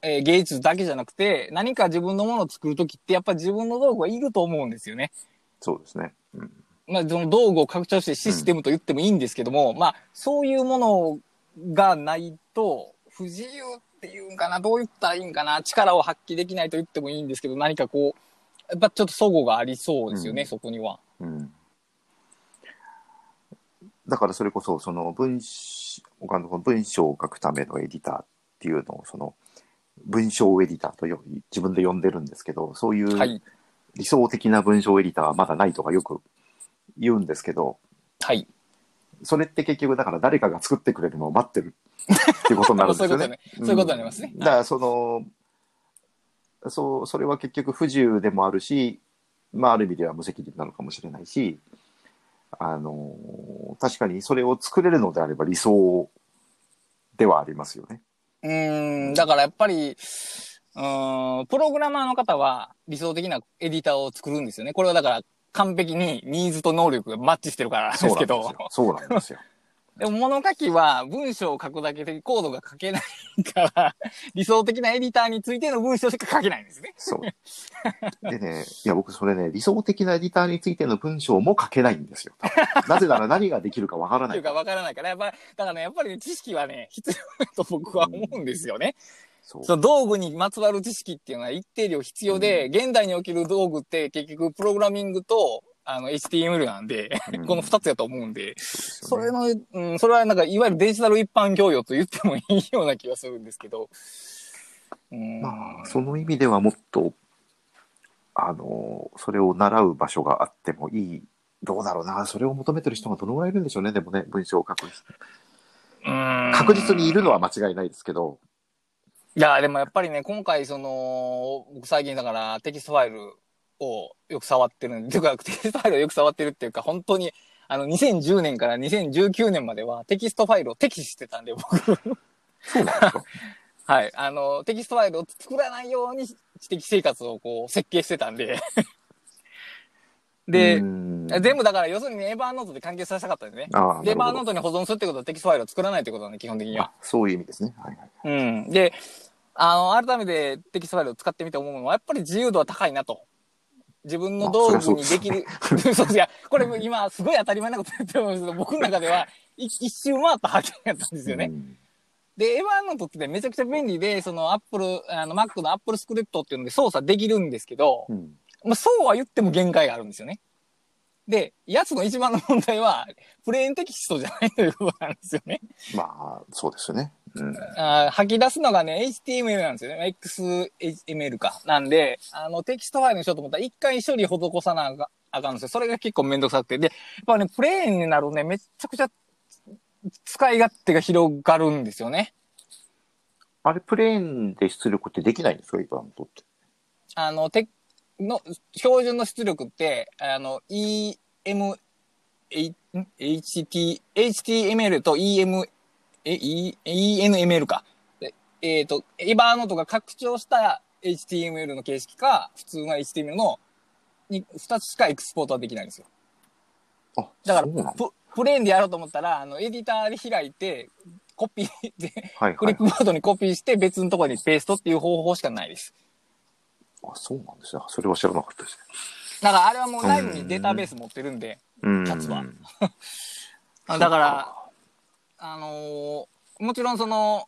えー芸術だけじゃなくて、何か自分のものを作るときって、やっぱり自分の道具はいると思うんですよね。そうですね。うん。まあ、その道具を拡張してシステムと言ってもいいんですけども、まあ、そういうものがないと、不自由っていうんかな、どう言ったらいいんかな、力を発揮できないと言ってもいいんですけど、何かこう、やっぱちょっと齟齬がありそうですよね、うんそこには。うん。だからそれこそ、その文章、他の文章を書くためのエディターっていうのを、その、文章エディターとよ自分で呼んでるんですけど、そういうはい。理想的な文章エディターはまだないとかよく言うんですけど、はい。それって結局だから誰かが作ってくれるのを待ってるっていうことになるんですよね。そういうことになりますねんだからその、そう、それは結局不自由でもあるし、まあ、ある意味では無責任なのかもしれないし、あの、確かにそれを作れるのであれば理想ではありますよね。うん、だからやっぱり、うん、プログラマーの方は理想的なエディターを作るんですよね。これはだから完璧にニーズと能力がマッチしてるからですけど。そうなんですよ。でも物書きは文章を書くだけでコードが書けないから、理想的なエディターについての文章しか書けないんですね。そう。でね、いや、僕それね、理想的なエディターについての文章も書けないんですよ。なぜなら何ができるかわからない っていうかわからないから、やっぱ、だからね、やっぱりね知識はね、必要だと僕は思うんですよね。その道具にまつわる知識っていうのは一定量必要で、現代における道具って結局プログラミングと、あの、HTML なんで、うんこの二つやと思うんで、それの、うん、それはなんか、いわゆるデジタル一般教養と言ってもいいような気がするんですけど、うん、まあ、その意味ではもっと、あの、それを習う場所があってもいい。どうだろうな。それを求めてる人がどのぐらいいるんでしょうね。でもね、文章を書く人。うん確実にいるのは間違いないですけど。いや、でもやっぱりね、今回、その、僕最近だからテキストファイルをよく触ってるんで、て かテキストファイルをよく触ってるっていうか、本当に、あの、2010年から2019年まではテキストファイルを敵視してたんで、僕。そうなんですか？はい。あの、テキストファイルを作らないように知的生活をこう、設計してたんで。でう、ん全部だから、要するに Evernote で完結させたかったんですね。で、エバーなるほどノートに保存するってことはテキストファイルを作らないってことなんで、基本的にはあ。そういう意味ですね。はいはい。うん。で、あの、改めてテキストファイルを使ってみて思うのは、やっぱり自由度は高いなと。自分の道具にできる。そう いや、これ今、すごい当たり前なこと言ってるんですけど、僕の中では、い一周回った発見やったんですよね。うんで、 Evernote ってめちゃくちゃ便利で、そのアップル、あの、Mac の AppleScript っていうので操作できるんですけど、うん。まあ、そうは言っても限界があるんですよね。で、やつの一番の問題は、プレーンテキストじゃないということなんですよね。まあ、そうですよね。うん。あー吐き出すのがね、HTML なんですよね。XML か。なんで、あの、テキストファイルにしようと思ったら、一回処理施さなあかんんですよ。それが結構めんどくさくて。で、やっぱね、プレーンになるとね、めちゃくちゃ使い勝手が広がるんですよね。あれ、プレーンで出力ってできないんですか、イバントって。あの、て、の、標準の出力って、あの、EM、H- HT、HTML と EM、え、E、ENML か。でえっ、と、エバーノートが拡張した HTML の形式か、普通の HTML のに2つしかエクスポートはできないんですよ。あ、だから。ププレーンでやろうと思ったら、あの、エディターで開いて、コピー で、はいはいクリッ。プボードにコピーして別のところにペーストっていう方法しかないです。あ、そうなんですね。それは知らなかったですね。だからあれはもう内部にデータベース持ってるんで、うん。やつはあ だから、あのーもちろんその、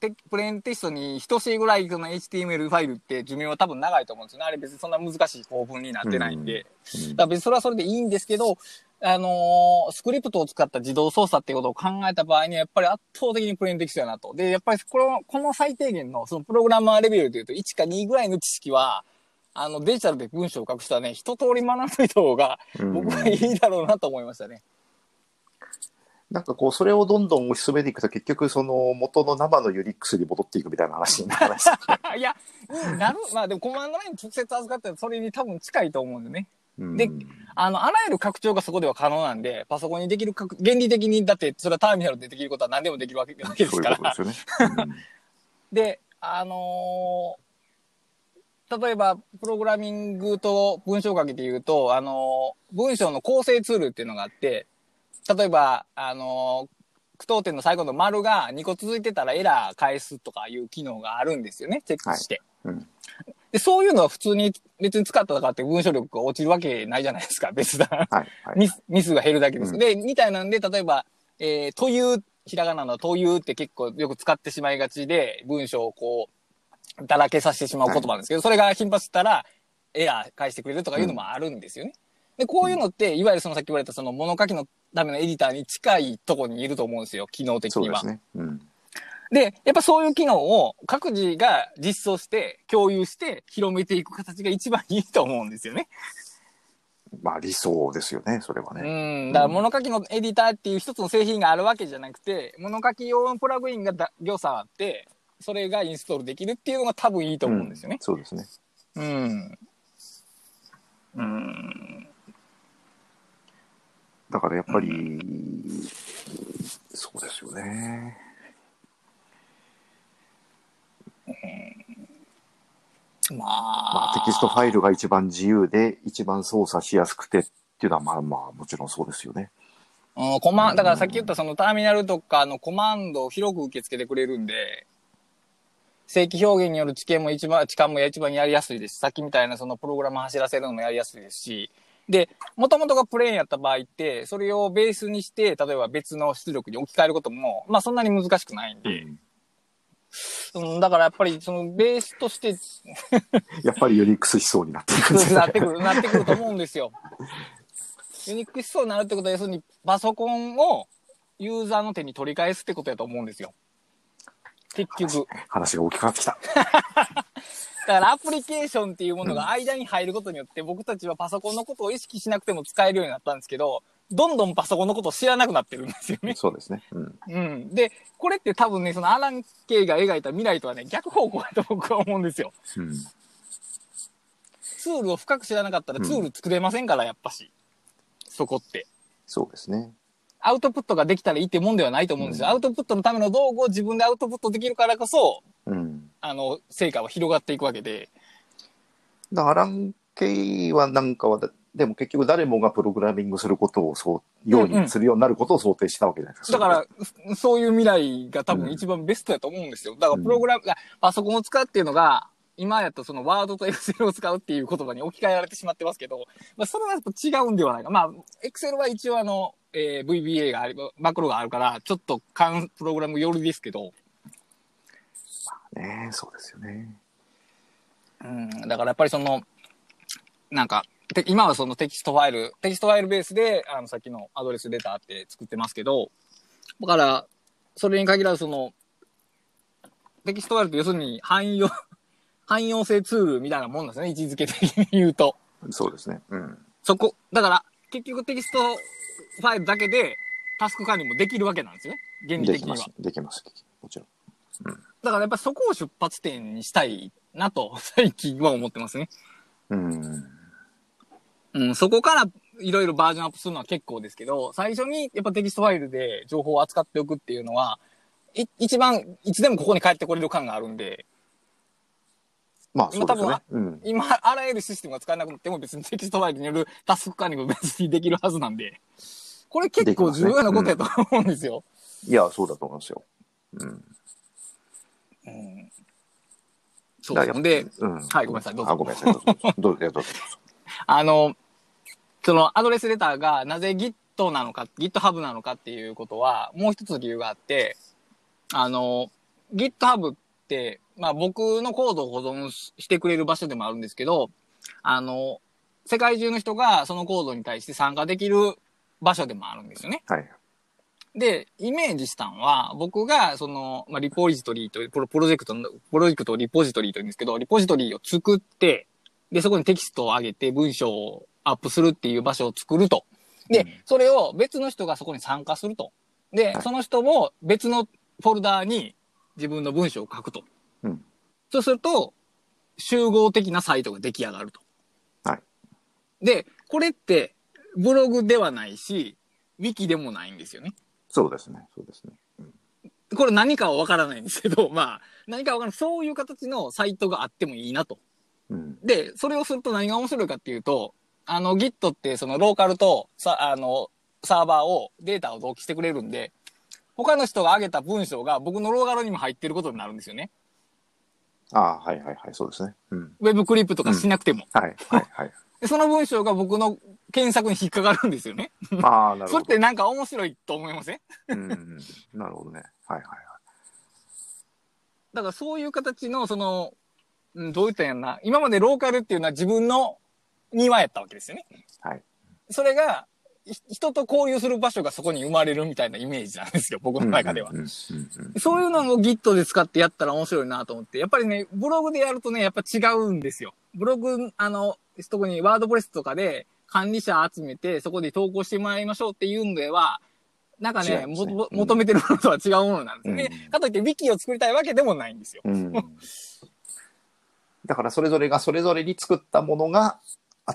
テプレーンテストに等しいぐらいその HTML ファイルって寿命は多分長いと思うんですよね。あれ別にそんな難しい構文になってないんで。うんだから別にそれはそれでいいんですけど、あのースクリプトを使った自動操作っていうことを考えた場合にはやっぱり圧倒的にプレーンテキストやなと。で、やっぱりこの、この最低限のそのプログラマーレベルでいうと1か2ぐらいの知識は、あのデジタルで文章を書く人はね、一通り学んでおいた方がうん僕はいいだろうなと思いましたね。なんかこう、それをどんどん推し進めていくと、結局、その元の生のユニックスに戻っていくみたいな話にならな いや、なる、まあでもコマンドライン直接預かったらそれに多分近いと思うんでね。うんであの、あらゆる拡張がそこでは可能なんで、パソコンにできる拡、原理的に、だってそれはターミナルでできることは何でもできるわけでそうすから。いうことですよね。で、あのー例えば、プログラミングと文章書きで言うと、あのー文章の構成ツールっていうのがあって、例えば、あのー句読点の最後の丸が2個続いてたらエラー返すとかいう機能があるんですよね、チェックして。うんで、そういうのは普通に別に使ったからって文章力が落ちるわけないじゃないですか、別だ。はい、はい。ミス、ミスが減るだけです。うんで、みたいなんで、例えば、えー、という、ひらがなのというって結構よく使ってしまいがちで、文章をこう、だらけさせてしまう言葉なんですけど、それが頻発したら、エラー返してくれるとかいうのもあるんですよね。で、こういうのって、いわゆるそのさっき言われたその物書きのためのエディターに近いところにいると思うんですよ、機能的には。そうですね。うん。で、やっぱそういう機能を各自が実装して、共有して、広めていく形が一番いいと思うんですよね。まあ理想ですよね、それはうね。ん。だから物書きのエディターっていう一つの製品があるわけじゃなくて、物書き用のプラグインがだ行さあって、それがインストールできるっていうのが多分いいと思うんですよね。そうですね。うん。うん。だからやっぱり、そうですよね。ままあ、あ、テキストファイルが一番自由で、一番操作しやすくてっていうのは、まあまあ、もちろんそうですよね。うん、コマン、だからさっき言ったそのターミナルとかのコマンドを広く受け付けてくれるんで、正規表現による知見も一番、知感も一番やりやすいですし、さっきみたいなそのプログラム走らせるのもやりやすいですし、で、もともとがプレーンやった場合って、それをベースにして、例えば別の出力に置き換えることも、まあそんなに難しくないんで、うん、だからやっぱりそのベースとして やっぱりユニックス思想になっていくんですよね。なってくる、なってくると思うんですよ。ユニック思想になるってことは、要するにパソコンをユーザーの手に取り返すってことやと思うんですよ。結局。話が大きくなってきた。だからアプリケーションっていうものが間に入ることによって、僕たちはパソコンのことを意識しなくても使えるようになったんですけど、どんどんパソコンのことを知らなくなってるんですよね。そうですね。うん。うん。で、これって多分ね、そのアラン・ケイが描いた未来とはね、逆方向だと僕は思うんですよ。うん。ツールを深く知らなかったらツール作れませんから、やっぱし。そこって。そうですね。アウトプットができたらいいってもんではないと思うんですよ。うんアウトプットのための道具を自分でアウトプットできるからこそ、うん。あの、成果は広がっていくわけで。だからアラン系はなんかはだ、でも結局誰もがプログラミングすることをそう、ようにするようになることを想定したわけじゃないですか。だから、そういう未来が多分一番ベストだと思うんですよ。だから、プログラム、あパソコンを使うっていうのが、今やとそのワードとエクセルを使うっていう言葉に置き換えられてしまってますけど、まあ、それはやっぱ違うんではないか。まあ、エクセルは一応あの、えー VBA があり、マクロがあるから、ちょっと簡プログラム寄りですけど、ねそうですよね。うん、だからやっぱりその、なんか、て今はそのテキストファイル、テキストファイルベースで、あの、さっきのアドレスレターって作ってますけど、だから、それに限らずその、テキストファイルって要するに汎用、汎用性ツールみたいなもんなんですね、位置づけ的に言うと。そうですね。うん。そこ、だから、結局テキストファイルだけで、タスク管理もできるわけなんですよね、原理的にはできます。。できます。もちろん。だからやっぱそこを出発点にしたいなと、最近は思ってますね。うん。うん、そこからいろいろバージョンアップするのは結構ですけど、最初にやっぱテキストファイルで情報を扱っておくっていうのは、い一番、いつでもここに帰ってこれる感があるんで、まあ、そうですよね今。うん。今、あらゆるシステムが使えなくなっても別に テキストファイルによるタスク管理も別にできるはずなんで、これ結構重要なことやと思うんですよ。いや、そうだと思いますよ。うん。うんそうですで、うん。はいごめんなさいどうぞあ、ごめんなさい。どうぞ。どうぞ。どうぞ。あの、そのアドレスレターがなぜ Git なのか、GitHub なのかっていうことは、もう一つ理由があって、あの、GitHub って、まあ僕のコードを保存ししてくれる場所でもあるんですけど、あの、世界中の人がそのコードに対して参加できる場所でもあるんですよね。はい。で、イメージしたのは、僕が、その、まあ、リポジトリーという、プロプロジェクトの、プロジェクトをリポジトリーというんですけど、リポジトリーを作って、で、そこにテキストを上げて文章をアップするっていう場所を作ると。で、うんそれを別の人がそこに参加すると。で、はいその人も別のフォルダーに自分の文章を書くと。うんそうすると、集合的なサイトが出来上がると。はい。で、これって、ブログではないし、ウィキでもないんですよね。そうですね。そうですね。うんこれ何かはわからないんですけど、まあ、何かわからない。そういう形のサイトがあってもいいなと。うん。で、それをすると何が面白いかっていうと、あの Git ってそのローカルとさ、あの、サーバーを、データを同期してくれるんで、他の人が上げた文章が僕のローカルにも入ってることになるんですよね。ああ、はいはいはい。そうですね。うん。ウェブクリップとかしなくても。はいはいはい。でその文章が僕の検索に引っかかるんですよね。ああ、なるほど。それってなんか面白いと思いません？うんうん。なるほどね。はいはいはい。だからそういう形の、その、うんどう言ったんやろな。今までローカルっていうのは自分の庭やったわけですよね。はい。それが、ひ人と交流する場所がそこに生まれるみたいなイメージなんですよ、僕の中ではそういうのを Git で使ってやったら面白いなと思って。やっぱりね、ブログでやるとね、やっぱ違うんですよ。ブログ、あの、特にワードプレスとかで管理者集めて、そこで投稿してもらいましょうっていうんでは、なんかね、ねも求めてるものとは違うものなんですよね。うんかといって、ウィキを作りたいわけでもないんですよ。うん。だからそれぞれがそれぞれに作ったものが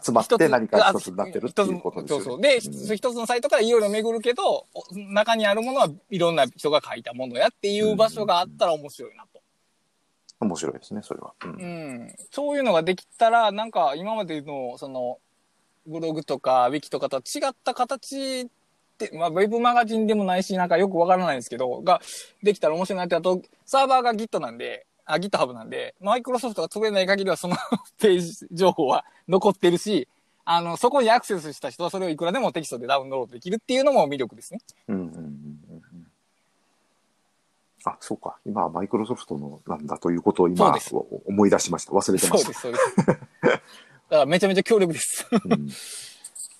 集まって何か一つになってるっていうことですよね。そうそう。で、うん一つのサイトからいろいろ巡るけど、お中にあるものはいろんな人が書いたものやっていう場所があったら面白いなと。面白いですね、それは。うんうん。そういうのができたら、なんか今までの、その、ブログとか、ウィキとかとは違った形って、まあ、ウェブマガジンでもないし、なんかよくわからないんですけど、ができたら面白いなって、あと、サーバーが Git なんで、あ、GitHub なんで、マイクロソフトが潰れない限りはその ページ情報は残ってるし、あの、そこにアクセスした人はそれをいくらでもテキストでダウンロードできるっていうのも魅力ですね。うんうんあ、そうか。今はマイクロソフトのなんだということを今思い出しました。忘れてました。そうです、そうです。だからめちゃめちゃ強力です。うん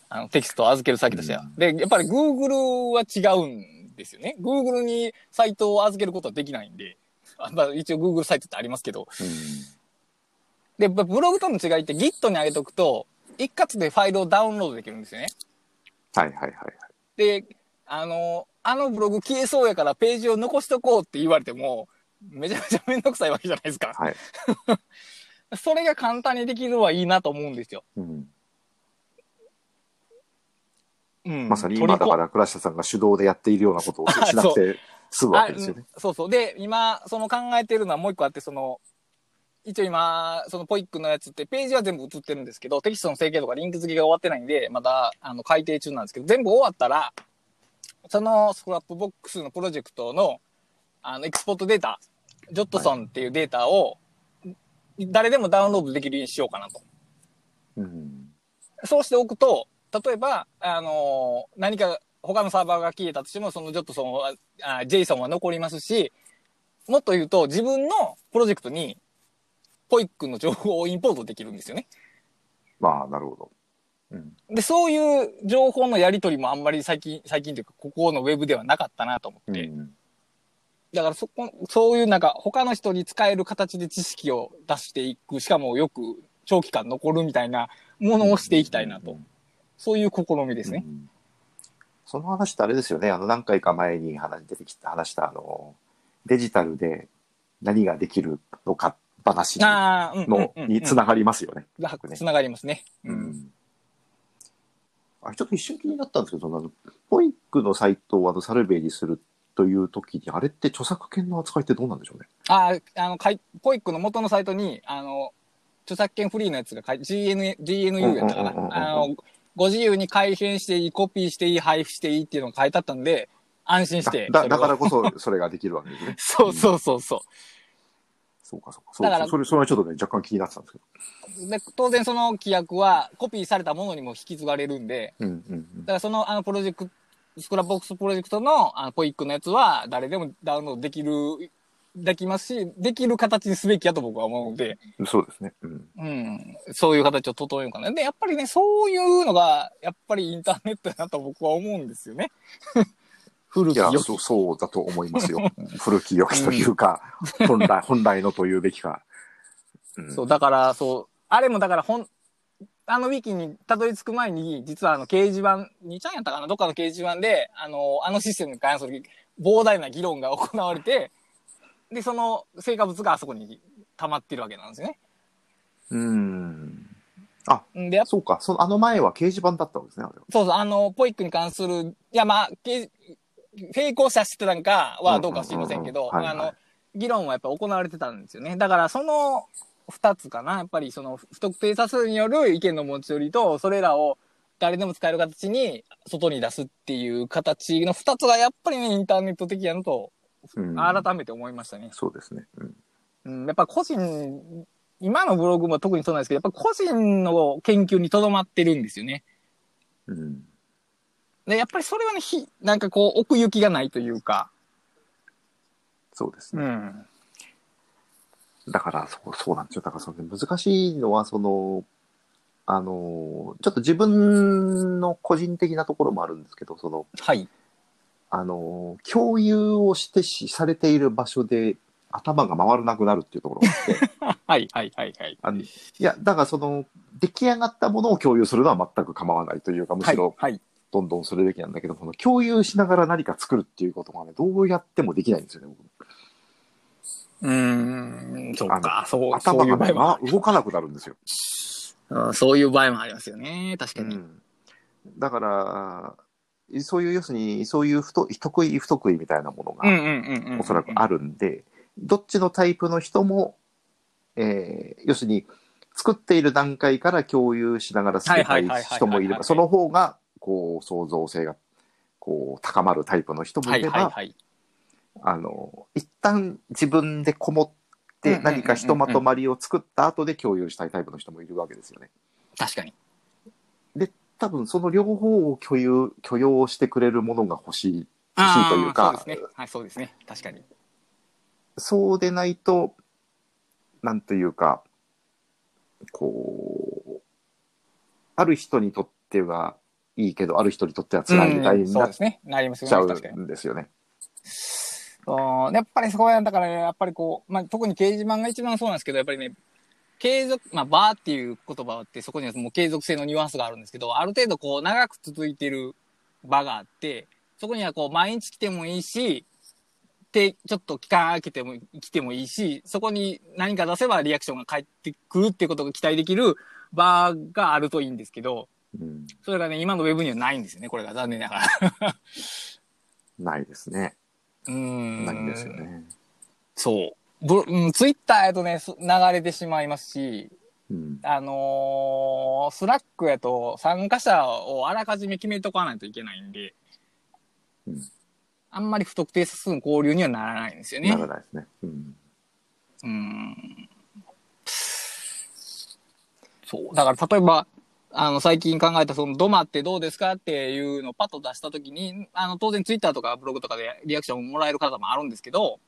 あの、テキストを預ける先としては。で、やっぱり Google は違うんですよね。Google にサイトを預けることはできないんで、あまあ、一応 Google サイトってありますけど、で、ブログとの違いって Git に上げとくと、一括でファイルをダウンロードできるんですよね。はいはいはいはい。で、あの、あのブログ消えそうやからページを残しとこうって言われても、めちゃめちゃめんどくさいわけじゃないですか。はい。それが簡単にできるのはいいなと思うんですよ。うんうん。まさに今だから倉下さんが手動でやっているようなことをしなくて 済むわけですよね。そうそう。で、今、その考えてるのはもう一個あって、その、一応今、その PoIC のやつってページは全部移ってるんですけど、テキストの整形とかリンク付けが終わってないんで、まだ、あの、改訂中なんですけど、全部終わったら、その Scrapbox のプロジェクトの、あの、エクスポートデータ、 JSON っていうデータを、誰でもダウンロードできるようにしようかなと。うんそうしておくと、例えば、あのー何か他のサーバーが消えたとしても、その JSON は、あ JSON は残りますし、もっと言うと、自分のプロジェクトに、ポイックの情報をインポートできるんですよね。まあ、なるほど。うんで、そういう情報のやり取りもあんまり最近、最近というか、ここのウェブではなかったなと思って。うんだからそこ、そういうなんか、他の人に使える形で知識を出していく、しかもよく長期間残るみたいなものをしていきたいなと。そういう試みですね。うんその話ってあれですよね。あの、何回か前に話出てきた、話した、あの、デジタルで何ができるのか話。の、うんにつながりますよね。つながりますね。う。うんんあれちょっと一瞬気になったんですけど、そのあのポイックのサイトをあのサルベイにするという時に、あれって著作権の扱いってどうなんでしょうね？ああ、あの、かいポイックの元のサイトに、あの、著作権フリーのやつが書い GN、GNU やったかな？あの、ご自由に改変していい、コピーしていい、配布していいっていうのが書いてあったんで、安心して。だだからこそ、それができるわけですね。そうそうそうそう。そうかそうか。そうだからそれ、それはちょっとね、若干気になってたんですけど。で当然その規約はコピーされたものにも引き継がれるんで、うんうんうんだからそのあのプロジェクト、 Scrapbox プロジェクトのあの PoIC のやつは誰でもダウンロードできる、できますし、できる形にすべきやと僕は思うので、そうですね。うん。うん、そういう形を整えようかな。で、やっぱりね、そういうのが、やっぱりインターネットだなと僕は思うんですよね。古いや、き良きそう、そうだと思いますよ。古き良きというか、本来、本来のというべきか。うんそう、だから、そう、あれもだから、ほん、あのウィキにたどり着く前に、実はあの掲示板、2ちゃんやったかな？どっかの掲示板で、あの、あのシステムに関する膨大な議論が行われて、で、その成果物があそこに溜まってるわけなんですよね。うん。んで、そうか。その、あの前は掲示板だったんですね。そうそう、あの、ポイックに関する、いや、まあ、け成功者してたんかはどうか知りませんけど、あの、議論はやっぱ行われてたんですよね。だから、その二つかな。やっぱり、その、不特定多数による意見の持ち寄りと、それらを誰でも使える形に外に出すっていう形の二つがやっぱりね、インターネット的やのと、うん改めて思いましたね。そうですね。うん。うん、やっぱ個人、今のブログも特にそうなんですけど、やっぱ個人の研究にとどまってるんですよね。うん。で、やっぱりそれはね、ひ、なんかこう、奥行きがないというか、そうですね。ん。だから、そう、そうなんですよ。だから、その難しいのは、その、あの、ちょっと自分の個人的なところもあるんですけど、その、はい。あの、共有をしてし、されている場所で頭が回らなくなるっていうところがあって、はい、はい、はい、はい。あのいや、だからその、出来上がったものを共有するのは全く構わないというか、むはいしろ、、はい。どんどんするべきなんだけど、この共有しながら何か作るっていうことがね、どうやってもできないんですよね、僕。うーん、そうか、そう、そ頭がね、ま、動かなくなるんですよ。うんそういう場合もありますよね。確かに。うんだから、そういう、要するに、そういう不と得意、不得意みたいなものが。おそらくあるんで、どっちのタイプの人も、えー要するに、作っている段階から共有しながら作りたい人もいれば、その方が、こう、創造性が、こう、高まるタイプの人もはいいれば、はいはい。あの、一旦自分でこもって何かひとまとまりを作った後で共有したいタイプの人もいるわけですよね。確かに。多分その両方を共有、許容してくれるものが欲しい。欲しいというかそうですね。はい、そうですね。確かに。そうでないと、なんというか、こう、ある人にとってはいいけど、ある人にとっては辛いみたいになっちゃ。うんですよね。うんやっぱりそこやだから、ね、やっぱりこう、まあ、特に掲示板が一番そうなんですけど、やっぱりね、継続、まあ、バーっていう言葉って、そこにはもう継続性のニュアンスがあるんですけど、ある程度こう、長く続いてる場があって、そこにはこう、毎日来てもいいし、で、ちょっと期間空けても、来てもいいし、そこに何か出せばリアクションが返ってくるっていうことが期待できる場があるといいんですけど、うん、それがね、今のウェブにはないんですよね、これが残念ながら。ないですね。うーん。ないんですよね。そう。ブうん、ツイッターやとね、す流れてしまいますし、うん。あのースラックやと参加者をあらかじめ決めとかないといけないんで、うんあんまり不特定多数の交流にはならないんですよね。ならないですね。うん。うん。そう。だから例えば、あの、最近考えたそのドマってどうですかっていうのをパッと出したときに、あの、当然ツイッターとかブログとかでリアクションをもらえる方もあるんですけど、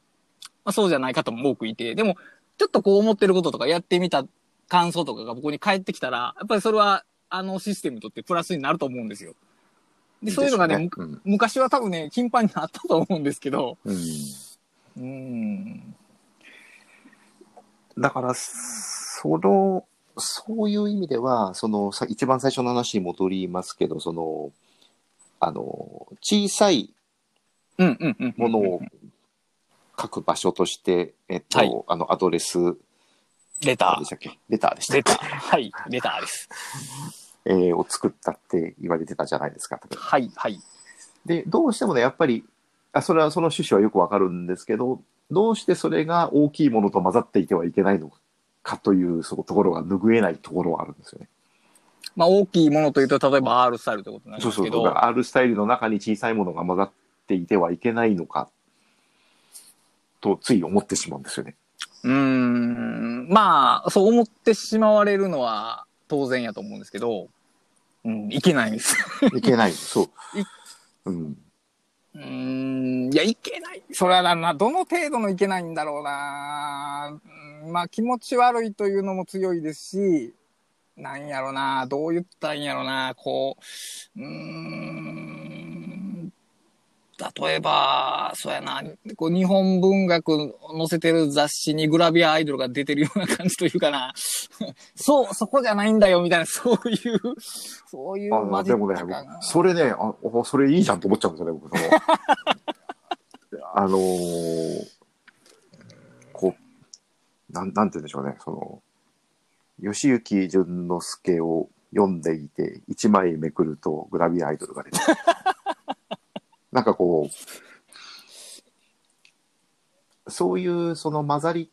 まあそうじゃない方も多くいて、でも、ちょっとこう思ってることとかやってみた感想とかが僕に返ってきたら、やっぱりそれは、あのシステムにとってプラスになると思うんですよ。で、そういうのがね、むでしょうね昔は多分ね、頻繁にあったと思うんですけど、うん。ううんん。だから、その、そういう意味では、その、さ一番最初の話に戻りますけど、その、あの、小さい。ものを書く場所として、えっと、はいあの、アドレス、レター何でし。たっけ？レターでしたレター。はい、レターです。えーを作ったって言われてたじゃないですか。はい、はい。で、どうしてもね、やっぱり、あそれはその趣旨はよくわかるんですけど、どうしてそれが大きいものと混ざっていてはいけないのかというそのところが拭えないところはあるんですよね。まあ、大きいものというと、例えば R スタイルということになりそうそうそう。ますけど、だから R スタイルの中に小さいものが混ざっていてはいけないのか、とつい思ってしまうんですよね。うーん、まあ、そう思ってしまわれるのは当然やと思うんですけど、うん、いけないんです。いけない。そう い。うん。うん、いや、いけない。それはな、どの程度のいけないんだろうな。まあ、気持ち悪いというのも強いですし、なんやろな、どう言ったんやろな、こう、うーん、例えば、そうやな、こう日本文学載せてる雑誌にグラビアアイドルが出てるような感じというかな、そう、そこじゃないんだよ、みたいな、そういう、そういうあマジでもねそれねあ、おそれいいじゃんと思っちゃうんですよね、僕。そ のあのーこう、なん、なんて言うんでしょうね、その、吉行淳之介を読んでいて、一枚めくるとグラビアアイドルが出てくる。なんかこう、そういうその混ざり、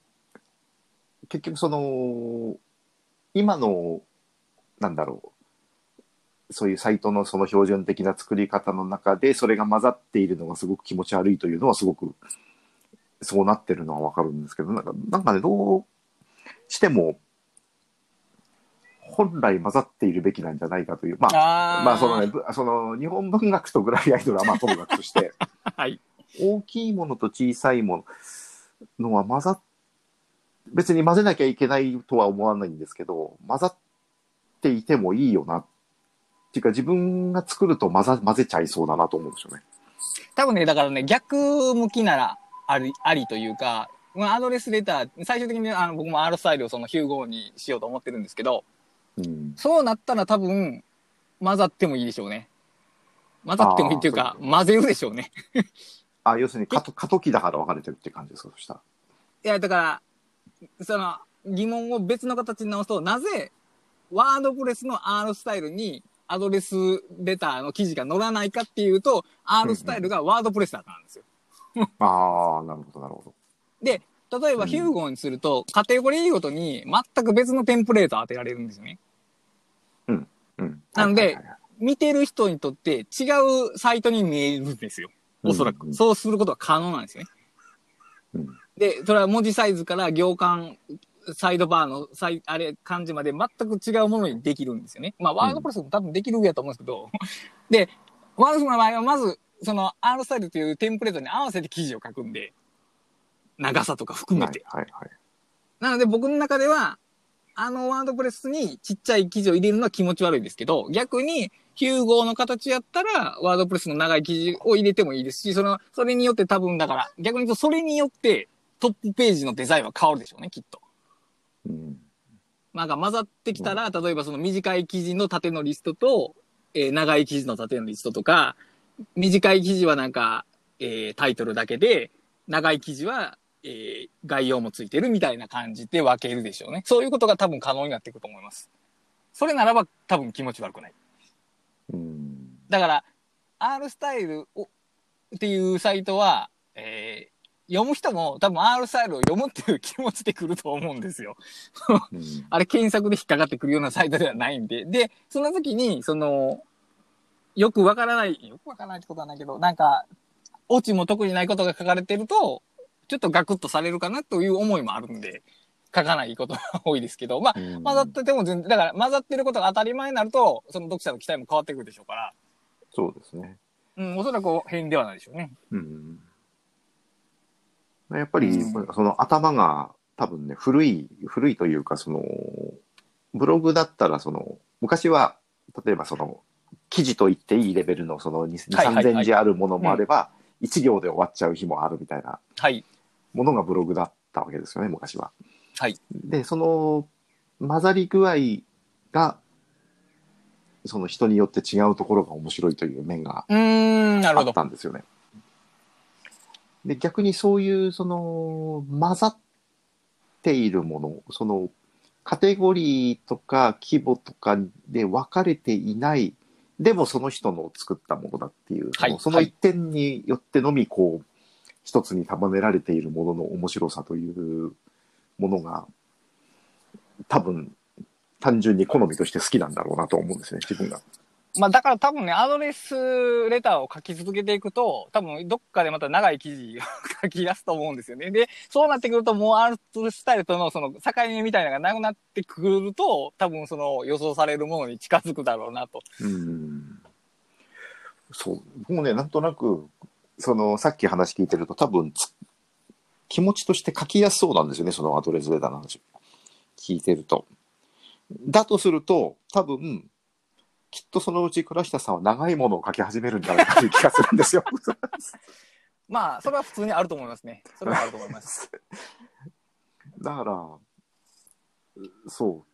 結局その、今の、なんだろう、そういうサイトのその標準的な作り方の中で、それが混ざっているのがすごく気持ち悪いというのはすごく、そうなってるのはわかるんですけど、なんか、なんかね、どうしても、本来混ざっているべきなんじゃないかという、まあ、あーまあそのね、ぶその日本文学とグラビアアイドルはまあともかくとして、はい。大きいものと小さいもののは混ざっ、別に混ぜなきゃいけないとは思わないんですけど、混ざっていてもいいよな。っていうか自分が作ると混ざ混ぜちゃいそうだなと思うんですよね。多分ね、だからね、逆向きならあり、ありというか、まあ、アドレスレター、最終的にあの僕も R スタイルをそのヒューゴーにしようと思ってるんですけど、うん。そうなったら多分、混ざってもいいでしょうね。混ざってもいいっていうか、混ぜるでしょうね。あ、要するに過渡過渡期だから分かれてるって感じですか、そしたら。いや、だから、その疑問を別の形に直すと、なぜワードプレスの R スタイルにアドレスレターの記事が載らないかっていうと、R スタイルがワードプレスだからなんですよ。ああ、なるほど、なるほど。で、例えばうんヒューゴにすると、カテゴリーごとに全く別のテンプレートを当てられるんですよね。うん。なので見てる人にとって違うサイトに見えるんですよ。おそらく。うんうんそうすることは可能なんですよね。うんで、それは文字サイズから行間、サイドバーのサイ、あれ、漢字まで全く違うものにできるんですよね。まあ、ワードプレスも多分できる上やと思うんですけど、で、ワードプレスの場合はまず、その R スタイルというテンプレートに合わせて記事を書くんで、長さとか含めて。はいはいはい。なので僕の中では、あのワードプレスにちっちゃい記事を入れるのは気持ち悪いですけど、逆に、ヒューゴーの形やったら、ワードプレスの長い記事を入れてもいいですし、その、それによって多分だから、逆に言うとそれによってトップページのデザインは変わるでしょうね、きっと。うん。なんか混ざってきたら、例えばその短い記事の縦のリストと、えー長い記事の縦のリストとか、短い記事はなんか、えータイトルだけで、長い記事は、えー概要もついてるみたいな感じで分けるでしょうね。そういうことが多分可能になっていくと思います。それならば多分気持ち悪くない。うん。だから、R スタイルをっていうサイトは、えー読む人も多分 R スタイルを読むっていう気持ちで来ると思うんですよ。うんあれ検索で引っかかってくるようなサイトではないんで。で、その時に、その、よくわからない、よくわからないってことはないけど、なんか、オチも特にないことが書かれてると、ちょっとガクッとされるかなという思いもあるんで、書かないことが多いですけど、まあ、うん混ざってても全然、だから混ざってることが当たり前になると、その読者の期待も変わってくるでしょうから、そうですね。うん、おそらく変ではないでしょうね。うん。やっぱり、うんその頭が多分ね、古い、古いというか、その、ブログだったら、その、昔は、例えばその、記事と言っていいレベルの、その2、はいはいはい3000字あるものもあれば、1行で終わっちゃう日もあるみたいなはい。ものがブログだったわけですよね、昔は。はい。で、その混ざり具合が、その人によって違うところが面白いという面があっ。たんですよね。で、逆にそういう、その、混ざっているもの、その、カテゴリーとか規模とかで分かれていない、でもその人の作ったものだっていう、はいそのその一点によってのみ、こう、一つに束ねられているものの面白さというものが、多分、単純に好みとして好きなんだろうなと思うんですね、自分が。まあだから多分ね、アドレスレターを書き続けていくと、多分どっかでまた長い記事を書き出すと思うんですよね。で、そうなってくるともうアートスタイルとのその境目みたいなのがなくなってくると、多分その予想されるものに近づくだろうなと。うんそう。僕もね、なんとなく、その、さっき話聞いてると、多分つ、気持ちとして書きやすそうなんですよね、そのアドレスレターの話。聞いてると。だとすると、多分、きっとそのうち倉下さんは長いものを書き始めるんじゃないかという気がするんですよ。まあ、それは普通にあると思いますね。それはあると思います。だから、そ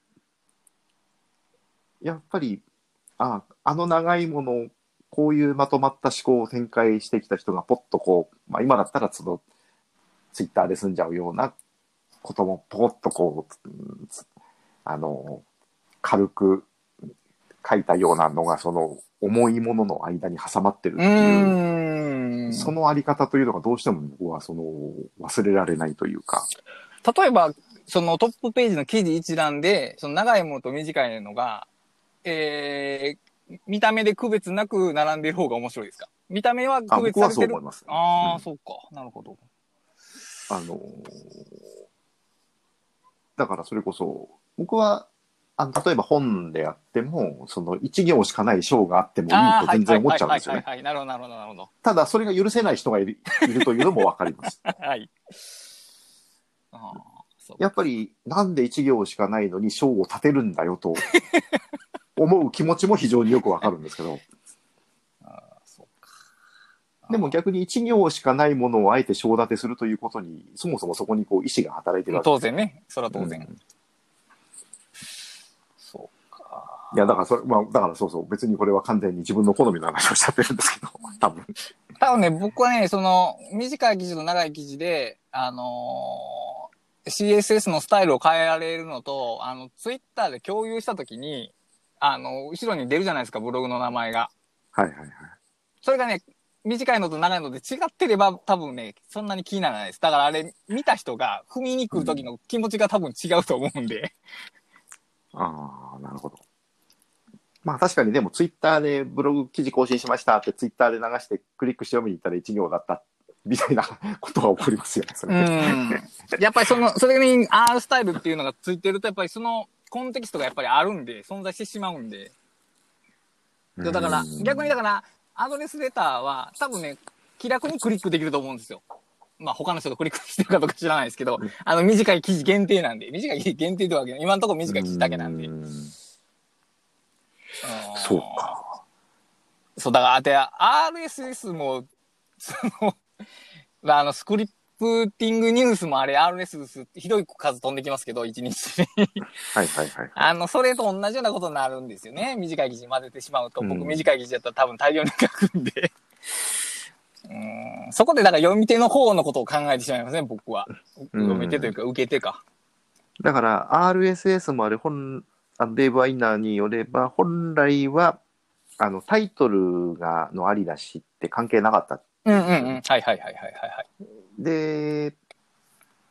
う。やっぱり、あ、あの長いものを、こういうまとまった思考を展開してきた人がポッとこう、まあ今だったらその、ツイッターで済んじゃうようなこともポコッとこう、あの、軽く書いたようなのがその重いものの間に挟まってるってういう、ーん。そのあり方というのがどうしても僕はその忘れられないというか、例えば、そのトップページの記事一覧で、その長いものと短いのが、えー、見た目で区別なく並んでいる方が面白いですか？見た目はあ区別僕はされてる？そう思います。ああ、うんそうか。なるほど。あのーだからそれこそ、僕は、あの例えば本であっても、その一行しかない章があってもいああ、いと全然思っちゃうんですよね。はいはいはいはい。なるほど、なるほど、なるほど。ただ、それが許せない人がいるいるというのもわかります。はい。やっぱり、なんで一行しかないのに章を立てるんだよと 思う気持ちも非常によくわかるんですけど、ああそうか。でも逆に一行しかないものをあえて章立てするということに、そもそもそこにこう意志が働いてるわけ当然ね。それは当然。うんそうか。いや、だからそれ、まあ、だからそうそう、別にこれは完全に自分の好みの話をしちゃってるんですけど、多分。多分ね、僕はね、その、短い記事と長い記事で、あのー CSS のスタイルを変えられるのと、あの、ツイッターで共有したときに、あの、後ろに出るじゃないですか、ブログの名前が。はいはいはい。それがね、短いのと長いので違ってれば多分ね、そんなに気にならないです。だからあれ、見た人が踏みに来る時の気持ちが多分違うと思うんで。ああ、なるほど。まあ確かにでもツイッターでブログ記事更新しましたってツイッターで流してクリックして読みに行ったら1行だったみたいな ことが起こりますよね、それ。うん。やっぱりその、それに R スタイルっていうのがついてると、やっぱりそのコンテキストがやっぱりあるんで、存在してしまうんで。だから、逆にだから、アドレスレターは多分ね、気楽にクリックできると思うんですよ。まあ他の人がクリックしてるかどうか知らないですけど、あの短い記事限定なんで、短い記事限定ってわけで、今のところ短い記事だけなんで。ううんそうか。そう、だから、あて、RSS も、その、あの、スクリプティングニュースもあれ、RSS ひどい数飛んできますけど、1日に。はいはいはい。あの、それと同じようなことになるんですよね。短い記事に混ぜてしまうと、僕うん短い記事だったら多分大量に書くんで。うんそこで、だから読み手の方のことを考えてしまいますね、僕は。うん読み手というか、受け手か。だから、RSS もあれ、本、あのデーブ・アイナーによれば、本来は、あの、タイトルが、のありだしって関係なかった。うんうんうん。はいはいはいはいはいはい。で、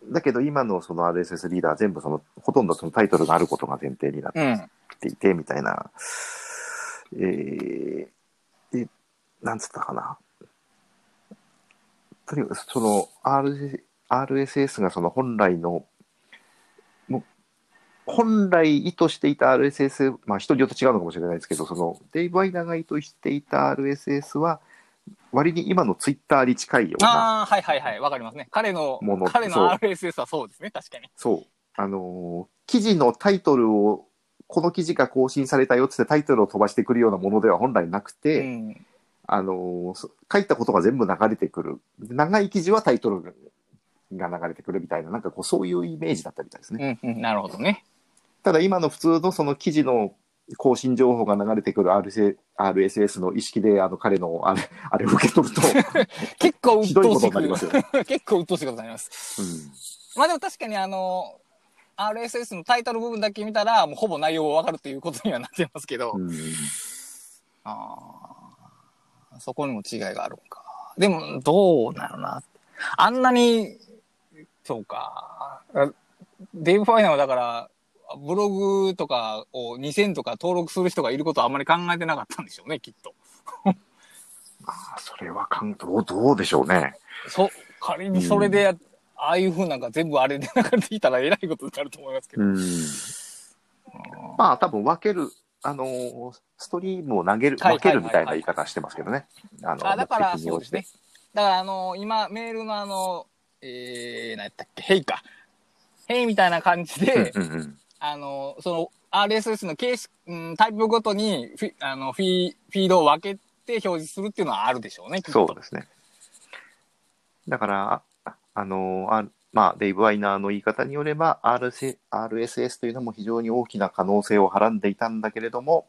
だけど今のその RSS リーダーは全部その、ほとんどそのタイトルがあることが前提になっうん。ていて、みたいな、えー、で、なんつったかな。とにかく、その、R、RSS がその本来の、もう、本来意図していた RSS、まあ人によって違うのかもしれないですけど、その、デイブ・アイナーが意図していた RSS は、割に今のツイッターに近いような、ああ、はいはいはい。わかりますね。彼のもの、彼の RSS はそうですね、確かに。そう。あのー記事のタイトルを、この記事が更新されたよってタイトルを飛ばしてくるようなものでは本来なくて、うん。あのーそ書いたことが全部流れてくる。長い記事はタイトルが流れてくるみたいな、なんかこう、そういうイメージだったみたいですね。うんうん、なるほどね。ただ今の普通のその記事の更新情報が流れてくる RSS の意識で、あの、彼のあれ、あれを受け取ると、結構鬱陶しくとになりますよ。結構鬱陶しいことになります。うん。まあでも確かにあの、RSS のタイトル部分だけ見たら、もうほぼ内容わかるということにはなってますけど、うん。あーそこにも違いがあるのか。でも、どうなるな。あんなに、そうか。あデイブ・ファイナーはだから、ブログとかを2000とか登録する人がいることはあんまり考えてなかったんでしょうね、きっと。まあ、それはかん、どう、どうでしょうね。そ、仮にそれで、ああいう風なんか全部あれで流れていたらえらいことになると思いますけど。うん。まあ、多分分ける、あのーストリームを投げる、はい分けるみたいな言い方してますけどね。あの、あ、だから、そうですね。だから、あの、今、メールのあの、えー、何やったっけ、ヘイか。ヘイみたいな感じで、うんうんうん。あの、その、RSS の形式、うん、タイプごとにフィ、あの、フィフィードを分けて表示するっていうのはあるでしょうね、そうですね。だから、ああのーあまあ、デイブ・ワイナーの言い方によれば、RC RSS というのも非常に大きな可能性をはらんでいたんだけれども、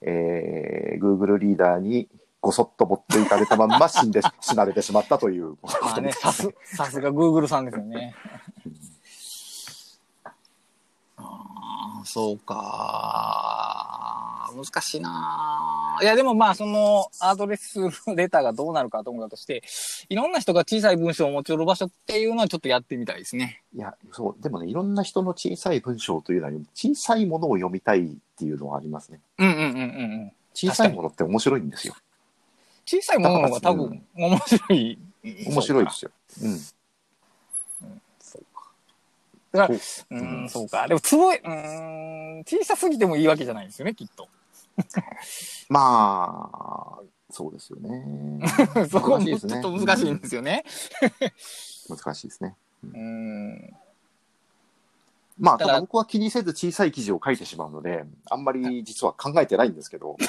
えー、Google リーダーにごそっと持っていかれたまんま死んで、死なれてしまったというまあね、さす、さすが Google さんですよね。ああ、そうか。難しいないや、でもまあ、その、アドレスレターがどうなるかと思うだとして、いろんな人が小さい文章を持ち寄る場所っていうのはちょっとやってみたいですね。いや、そう、でもね、いろんな人の小さい文章というのは、小さいものを読みたいっていうのはありますね。うんうんうんうんうん。小さいものって面白いんですよ。小さいものの方が多分面白い。面白いですよ。うん。だから、そうううんん、そうか。でも、つぼい、うん、小さすぎてもいいわけじゃないんですよね、きっと。まあ、そうですよね。そこもちょっ難しいですねと難しいんですよね。難しいですね。うん。まあ、ただ僕は気にせず小さい記事を書いてしまうので、あんまり実は考えてないんですけど、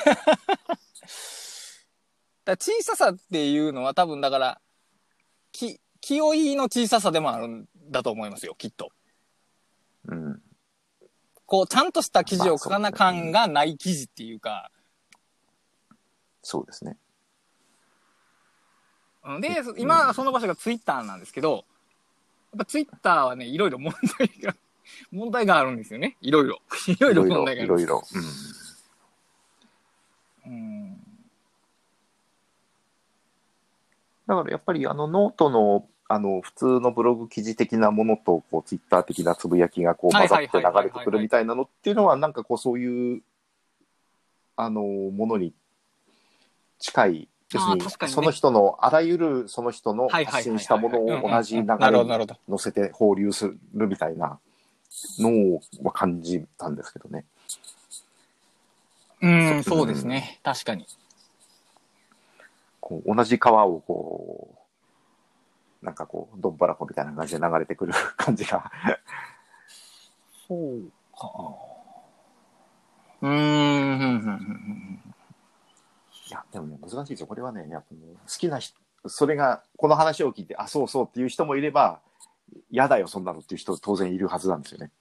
だ小ささっていうのは多分だから、き、気負いの小ささでもあるんだと思いますよ、きっと。うん。こう、ちゃんとした記事を書かな感がない記事っていうか、そうですね。うんで、今、その場所がツイッターなんですけど、やっぱツイッターはね、いろいろ問題が、問題があるんですよね。いろいろ。いろいろ問題がある。いろいろ。うんうん。だからやっぱりあのノートのあの普通のブログ記事的なものとこうツイッター的なつぶやきがこう混ざって流れてくるみたいなのっていうのはなんかこうそういうあのものに近い要するにねその人のあらゆるその人の発信したものを同じ流れになるほど。載せて放流するみたいなのを感じたんですけどね。うん、そうですね。確かに。こう同じ川をこうなんかこうどんばらこみたいな感じで流れてくる 感じがそうか。うーんいや、でもね、難しいですよ。これはね、やっぱね好きな人、それが、この話を聞いて、あ、そうそうっていう人もいれば、嫌だよ、そんなのっていう人当然いるはずなんですよね。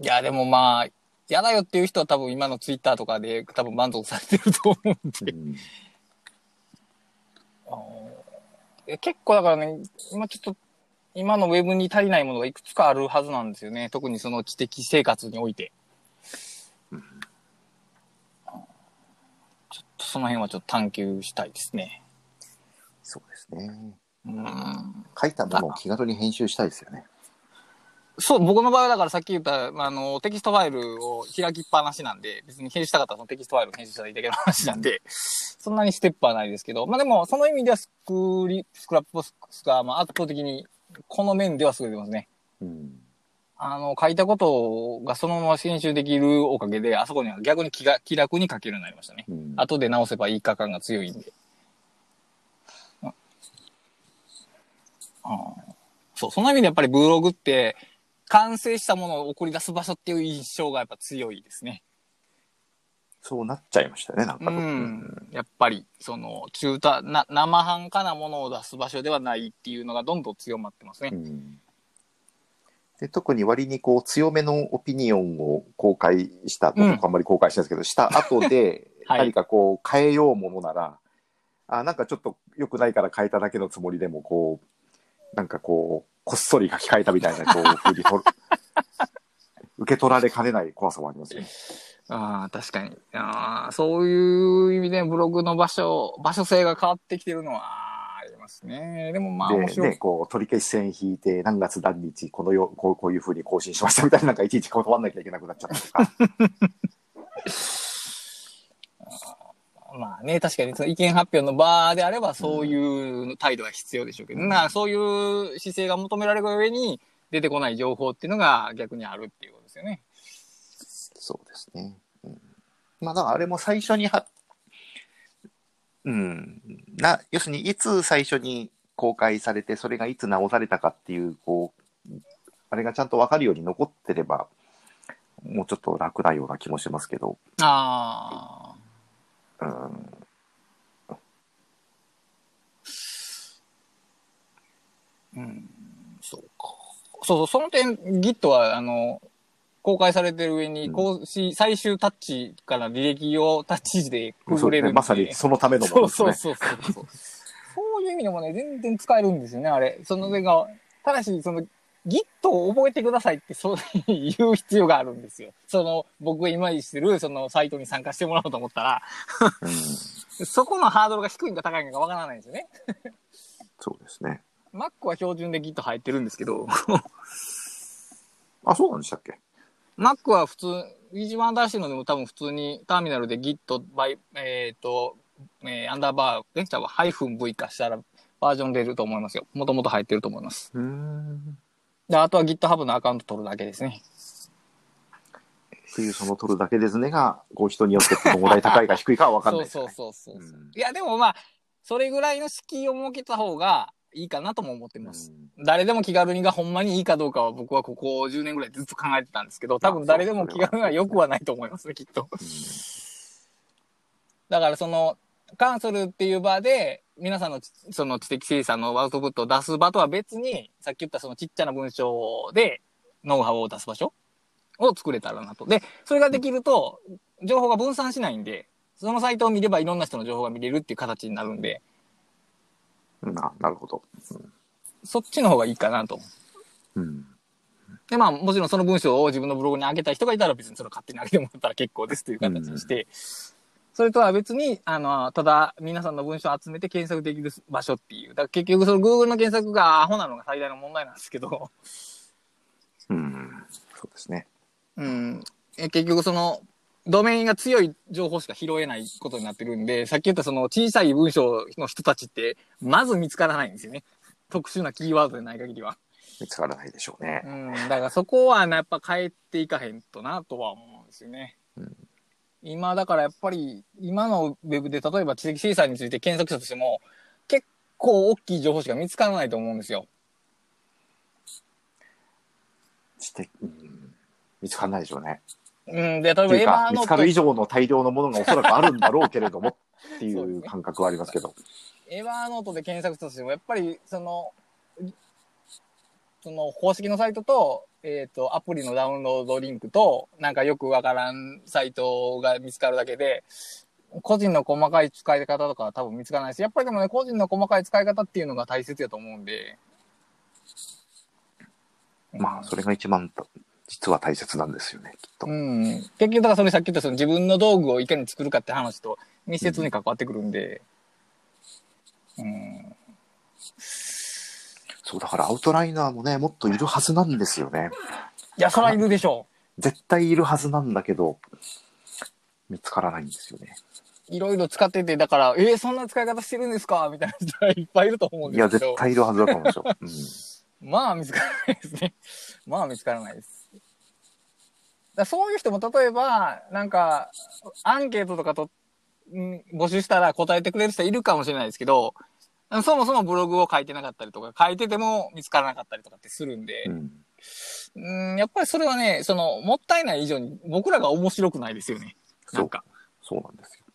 いや、でもまあ、嫌だよっていう人は多分今のツイッターとかで多分満足されてると思うんで。うんえ結構だからね、今ちょっと、今のウェブに足りないものがいくつかあるはずなんですよね。特にその知的生活において。うんちょっとその辺はちょっと探求したいですね。そうですね。うん。書いたものを気軽に編集したいですよね。そう、僕の場合はだからさっき言った、まああの、テキストファイルを開きっぱなしなんで、別に編集したかったらそのテキストファイルを編集したらいいだけの話なんで、そんなにステップはないですけど、まあでも、その意味ではスクリ、 Scrapbox が、まあ圧倒的に、この面では優れてますね。うん。あの、書いたことがそのまま編集できるおかげで、あそこには逆に気が気楽に書けるようになりましたね。うん、後で直せばいいか感が強いんで。ああそう、その意味でやっぱりブログって、完成したものを送り出す場所っていう印象がやっぱ強いですね。そうなっちゃいましたよね、なんかと。うん。やっぱり、その、中途、な、生半可なものを出す場所ではないっていうのがどんどん強まってますねう。んで特に割にこう強めのオピニオンを公開した、うん僕あんまり公開してないですけど、した後で はい何かこう変えようものなら、あなんかちょっと良くないから変えただけのつもりでもこうなんかこうこっそり書き換えたみたいなこう 風にと受け取られかねない怖さもありますよね。ああ、確かに。ああ、そういう意味でブログの場所、場所性が変わってきてるのはありますね。でもまあ面で、白い。ね、こう取り消し線引いて何月何日このよこうこういうふうに更新しましたみたいななんかいちいち断んなきゃいけなくなっちゃったとか。まあね、確かにその意見発表の場であればそういう態度は必要でしょうけど、うんまあそういう姿勢が求められる上に出てこない情報っていうのが逆にあるっていうことですよね。そうですね。うん、まあ、だからあれも最初には、うん、な、要するにいつ最初に公開されて、それがいつ直されたかっていう、こう、あれがちゃんとわかるように残ってれば、もうちょっと楽なような気もしますけど、ああ。うん、うん。そうか。そうそう、その点 Git はあの、公開されてる上に、うん最終タッチから履歴をタッチ時でくぐれるんで。ですねまさにそのためのものですね。そうそうそうそうそう。そういう意味でもね、全然使えるんですよね、あれ。その上が、ただし、その、Git を覚えてくださいって、そう 言う必要があるんですよ。その、僕が今してる、その、サイトに参加してもらおうと思ったら、うん、そこのハードルが低いんか高いんかわからないんですよね。そうですね。Mac は標準で Git 入ってるんですけど、あ、そうなんでしたっけ？Mac は普通、一番新しいのでも多分普通にターミナルで Git バイ、えっ、と、えーアンダーバー、レクチャーはハイフン V 化したらバージョン出ると思いますよ。もともと入ってると思います。うん。で、あとは GitHub のアカウント取るだけですね。っていう、その取るだけですねが、こう人によってどのぐらい高いか低いかはわかんないですそう。そうそうそう、うんいや、でもまあ、それぐらいの敷居を設けた方がいいかなとも思ってます。うん誰でも気軽にがほんまにいいかどうかは僕はここ10年ぐらいずっと考えてたんですけど、多分誰でも気軽には良くはないと思いますね、きっと。だからその、カンソルっていう場で、皆さんのちその知的生産のアウトプットを出す場とは別に、さっき言ったそのちっちゃな文章でノウハウを出す場所を作れたらなと。で、それができると、情報が分散しないんで、そのサイトを見ればいろんな人の情報が見れるっていう形になるんで、ななるほど。そっちの方がいいかなと。うん。で、まあ、もちろんその文章を自分のブログに上げたい人がいたら別にそれを勝手に上げてもらったら結構ですという形にして、それとは別に、あの、ただ皆さんの文章を集めて検索できる場所っていう。だから結局その Google の検索がアホなのが最大の問題なんですけど、うん。そうですね。うん。え結局その、ドメインが強い情報しか拾えないことになってるんで、さっき言ったその小さい文章の人たちって、まず見つからないんですよね。特殊なキーワードでない限りは。見つからないでしょうね。うん。だからそこはね、やっぱ変えていかへんとなとは思うんですよね。うん今だからやっぱり、今のウェブで例えば知的生産について検索したとしても、結構大きい情報しか見つからないと思うんですよ。して、うん、見つからないでしょうね。うん。で、例えばエヴァ、ーノート見つかる以上の大量のものがおそらくあるんだろうけれども っていそう感覚はありますけど。エヴァーノートで検索したとしても、やっぱり、その、その公式のサイトと、えっ、と、アプリのダウンロードリンクと、なんかよくわからんサイトが見つかるだけで、個人の細かい使い方とかは多分見つからないし、やっぱりでもね、個人の細かい使い方っていうのが大切やと思うんで。まあ、それが一番と実は大切なんですよね、きっと。うん。結局、だからそれさっき言ったその自分の道具をいかに作るかって話と密接に関わってくるんで。うん。そう、だからアウトライナーもね、もっといるはずなんですよね。いや、そらいるでしょ絶対いるはずなんだけど、見つからないんですよね。う。いろいろ使ってて、だから、えーそんな使い方してるんですか？みたいな人がいっぱいいると思うんいや、ですけど。絶対いるはずだと思うんですよ。まあ見つからないですね。まあ見つからないです。だそういう人も例えば、なんか、アンケートとかと、ん募集したら答えてくれる人いるかもしれないですけど、そもそもブログを書いてなかったりとか、書いてても見つからなかったりとかってするんでう、ん。うん、やっぱりそれはね、その、もったいない以上に僕らが面白くないですよね。なんか。そうなんですよ。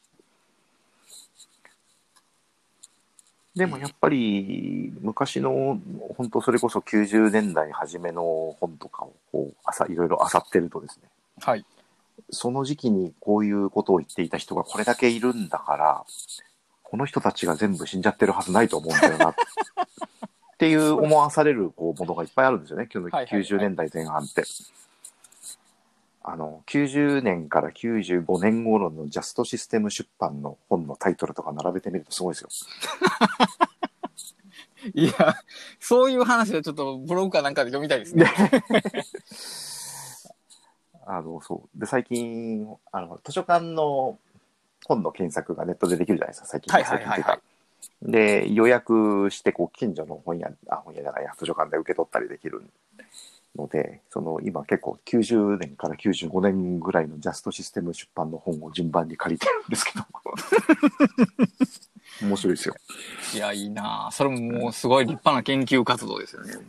でもやっぱり昔の本当それこそ90年代初めの本とかをこう朝いろいろ漁ってるとですねはい。その時期にこういうことを言っていた人がこれだけいるんだからこの人たちが全部死んじゃってるはずないと思うんだよな っていう思わされるこうものがいっぱいあるんですよねはいはいはい90年代前半って。あの90年から95年頃のジャストシステム出版の本のタイトルとか並べてみるとすごいですよ。いや、そういう話はちょっとブログかなんかで読みたいですね。あのそうで最近あの図書館の本の検索がネットでできるじゃないですか最近はいはいはいはいで予約してこう近所の本屋あ本屋じゃないや図書館で受け取ったりできるのでその今結構90年から95年ぐらいのジャストシステム出版の本を順番に借りてるんですけど 面白いですよ。いや、いいなあそれももうすごい立派な研究活動ですよね。もう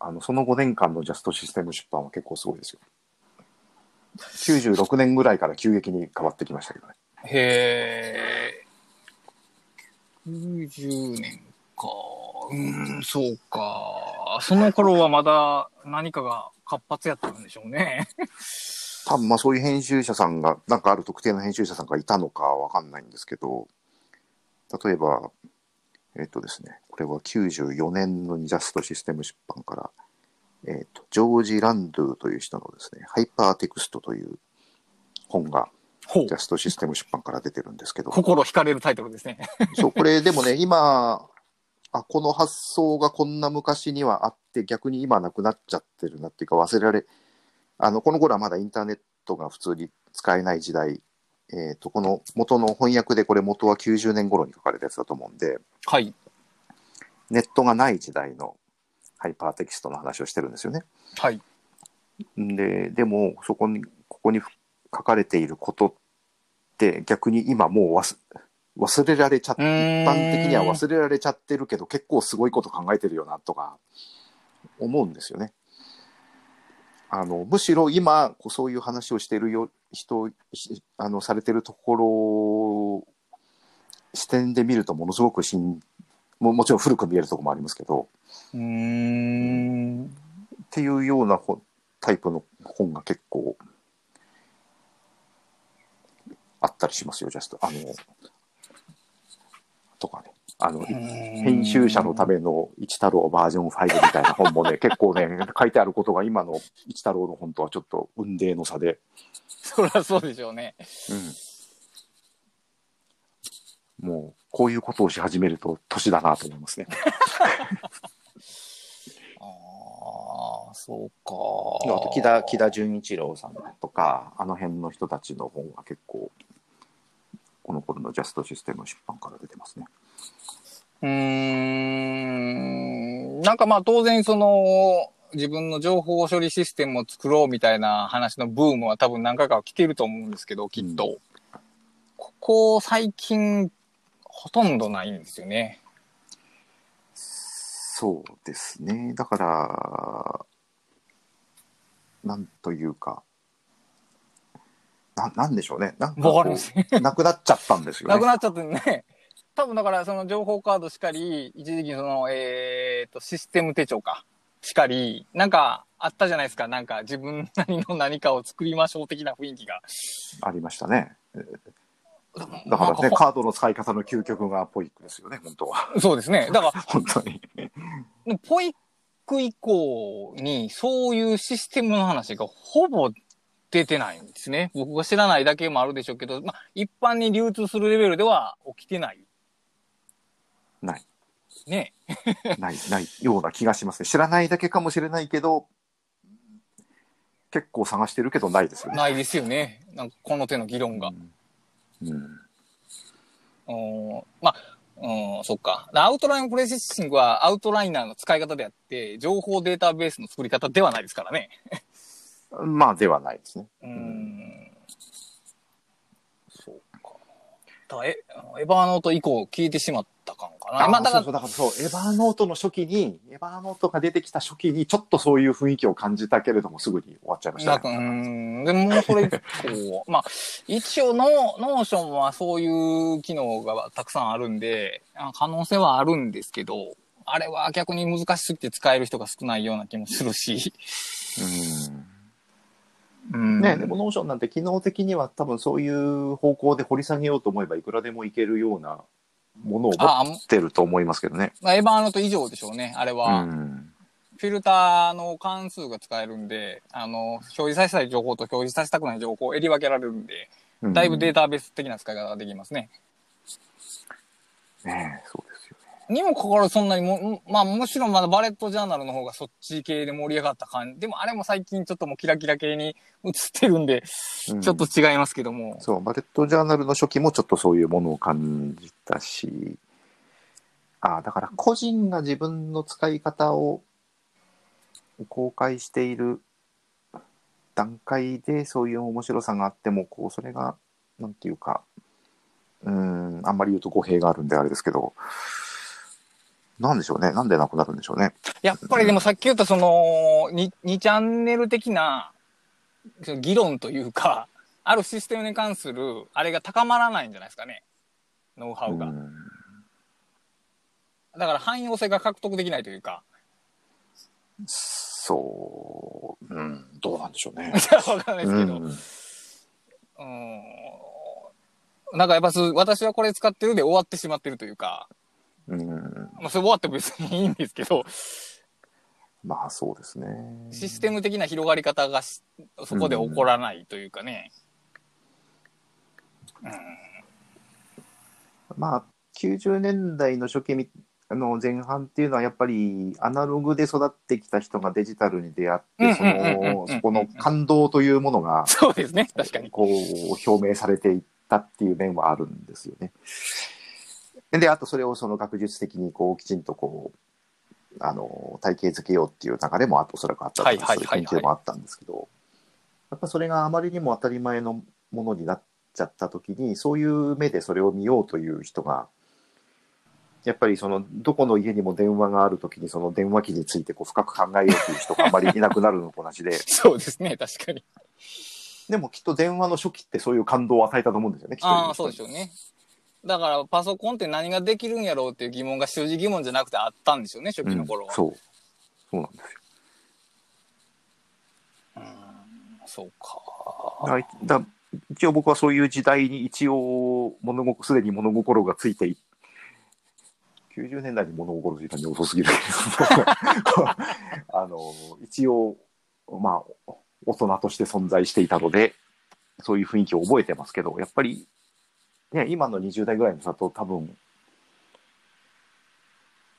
あのその5年間のジャストシステム出版は結構すごいですよ。96年ぐらいから急激に変わってきましたけどね。へえ。90年か。うーん、そうか。その頃はまだ何かが活発やったんでしょうね。多分まあそういう編集者さんが、なんかある特定の編集者さんがいたのかわかんないんですけど、例えば、えっ、とですね、これは94年のジャストシステム出版から、えっ、と、ジョージ・ランドゥという人のですね、ハイパーテクストという本がジャ。ストシステム出版から出てるんですけど、心惹かれるタイトルですね。そう、これでもね、今、あ、この発想がこんな昔にはあって、逆に今なくなっちゃってるなっていうか忘れられ、あの、この頃はまだインターネットが普通に使えない時代、えっ、と、この元の翻訳でこれ元は90年頃に書かれたやつだと思うんで、はい。ネットがない時代のハイパーテキストの話をしてるんですよね。はい。で、でも、そこに、ここに書かれていることって逆に今もう忘忘れられちゃって、一般的には忘れられちゃってるけど、結構すごいこと考えてるよなとか思うんですよね。あのむしろ今こうそういう話をしているよ人しあのされてるところ視点で見るとものすごくしんももちろん古く見えるところもありますけどうーん。っていうようなほタイプの本が結構あったりしますよ、ジャスト。あの、とかね。あの、編編集者のための一太郎バージョン5みたいな本もね、結構ね、書いてあることが今の一太郎の本とはちょっと運命の差で、そりゃそうでしょうね。うん。もう、こういうことをし始めると年だなと思いますね。ああ、そうか。あと木田、木田純一郎さんとか、あの辺の人たちの本が結構、この頃のジャストシステム出版から出てますね。うーん。なんかまあ当然その、自分の情報処理システムを作ろうみたいな話のブームは多分何回かは来てると思うんですけど、きっと。ここ最近、ほとんどないんですよね。そうですね。だから、なんというか、ななんでしょうね。なんかこわかります。う、なくなっちゃったんですよね。なくなっちゃってね。多分だからその情報カードしかり、一時期その、えー、と、システム手帳か。しかり、なんかあったじゃないですか。なんか自分なりの何かを作りましょう的な雰囲気が。ありましたね。だからね、カードの使い方の究極がポイックですよね、本当は。そうですね。だから、本当に。ポイック以降にそういうシステムの話がほぼ出てないんですね。僕が知らないだけもあるでしょうけど、まあ、一般に流通するレベルでは起きてない。ない。ね。ない、ないような気がしますね。知らないだけかもしれないけど、結構探してるけどないですよね。ないですよね。なんかこの手の議論が。うん。うんまあ、うん、そっか。アウトラインプロセッシングはアウトライナーの使い方であって、情報データベースの作り方ではないですからね。うんまあ、ではないですね。うん。そうか。え、エヴァーノート以降聞いてしまったかな。まあ、だからそうだからそう、エヴァーノートの初期に、エヴァーノートが出てきた初期に、ちょっとそういう雰囲気を感じたけれども、すぐに終わっちゃいましたなんか、うね。ん。でも、それ以降、まあ、一応ノー、ノーションはそういう機能がたくさんあるんで、あ可能性はあるんですけど、あれは逆に難しすぎて使える人が少ないような気もするし。ううんん。ね、でもノーションなんて機能的には多分そういう方向で掘り下げようと思えばいくらでもいけるようなものを持あってると思いますけどね。まあ、エヴァーノート以上でしょうね、あれうは。ん。フィルターの関数が使えるんで、あの、表示させたい情報と表示させたくない情報を選り分けられるんで、だいぶデータベース的な使い方ができますね。ねそう。にもかかわらずそんなにも、まあむしろまだバレットジャーナルの方がそっち系で盛り上がった感じ。でもあれも最近ちょっともうキラキラ系に映ってるんで、うんちょっと違いますけども。そう、バレットジャーナルの初期もちょっとそういうものを感じたし、ああ、だから個人が自分の使い方を公開している段階でそういう面白さがあっても、こう、それが、なんていうか、うーん、あんまり言うと語弊があるんであれですけど、なんでしょうね。なんでなくなるんでしょうね。やっぱりでもさっき言ったその、2, 2チャンネル的な議論というか、あるシステムに関する、あれが高まらないんじゃないですかね。ノウハウが。うんだから汎用性が獲得できないというか。そう、うん、どうなんでしょうね。わかんないですけど。うんうんなんかやっぱす私はこれ使ってるで終わってしまってるというか、うん、まあそれ終わっても別にいいんですけど、まあそうですね。システム的な広がり方がしそこで起こらないというかね。まあ、90年代の初期みあの前半っていうのはやっぱりアナログで育ってきた人がデジタルに出会って、そうんうんうんうんうんの、そこの感動というものが、そうですね、確かに。こう、表明されていったっていう面はあるんですよね。で、あとそれをその学術的にこう、きちんとこう、あの、体系づけようっていう流れもあおそらくあったと思います。はいはいはいはいそういう研究もあったんですけど、やっぱそれがあまりにも当たり前のものになっちゃった時に、そういう目でそれを見ようという人が、やっぱりその、どこの家にも電話がある時にその電話機についてこう深く考えようという人があまりいなくなるのと同じで、そうですね、確かに。でもきっと電話の初期ってそういう感動を与えたと思うんですよね、きっとああ、そうでしょうね。だからパソコンって何ができるんやろうっていう疑問が習字疑問じゃなくてあったんでしょうね、初期の頃は。うんそう。そうなんですよ。うん、そうか。だだ一応僕はそういう時代に一応物心、すでに物心がついてい90年代に物心ついたに遅すぎるけど あの、一応、まあ、大人として存在していたので、そういう雰囲気を覚えてますけど、やっぱり、ね、今の20代ぐらいの差と多分、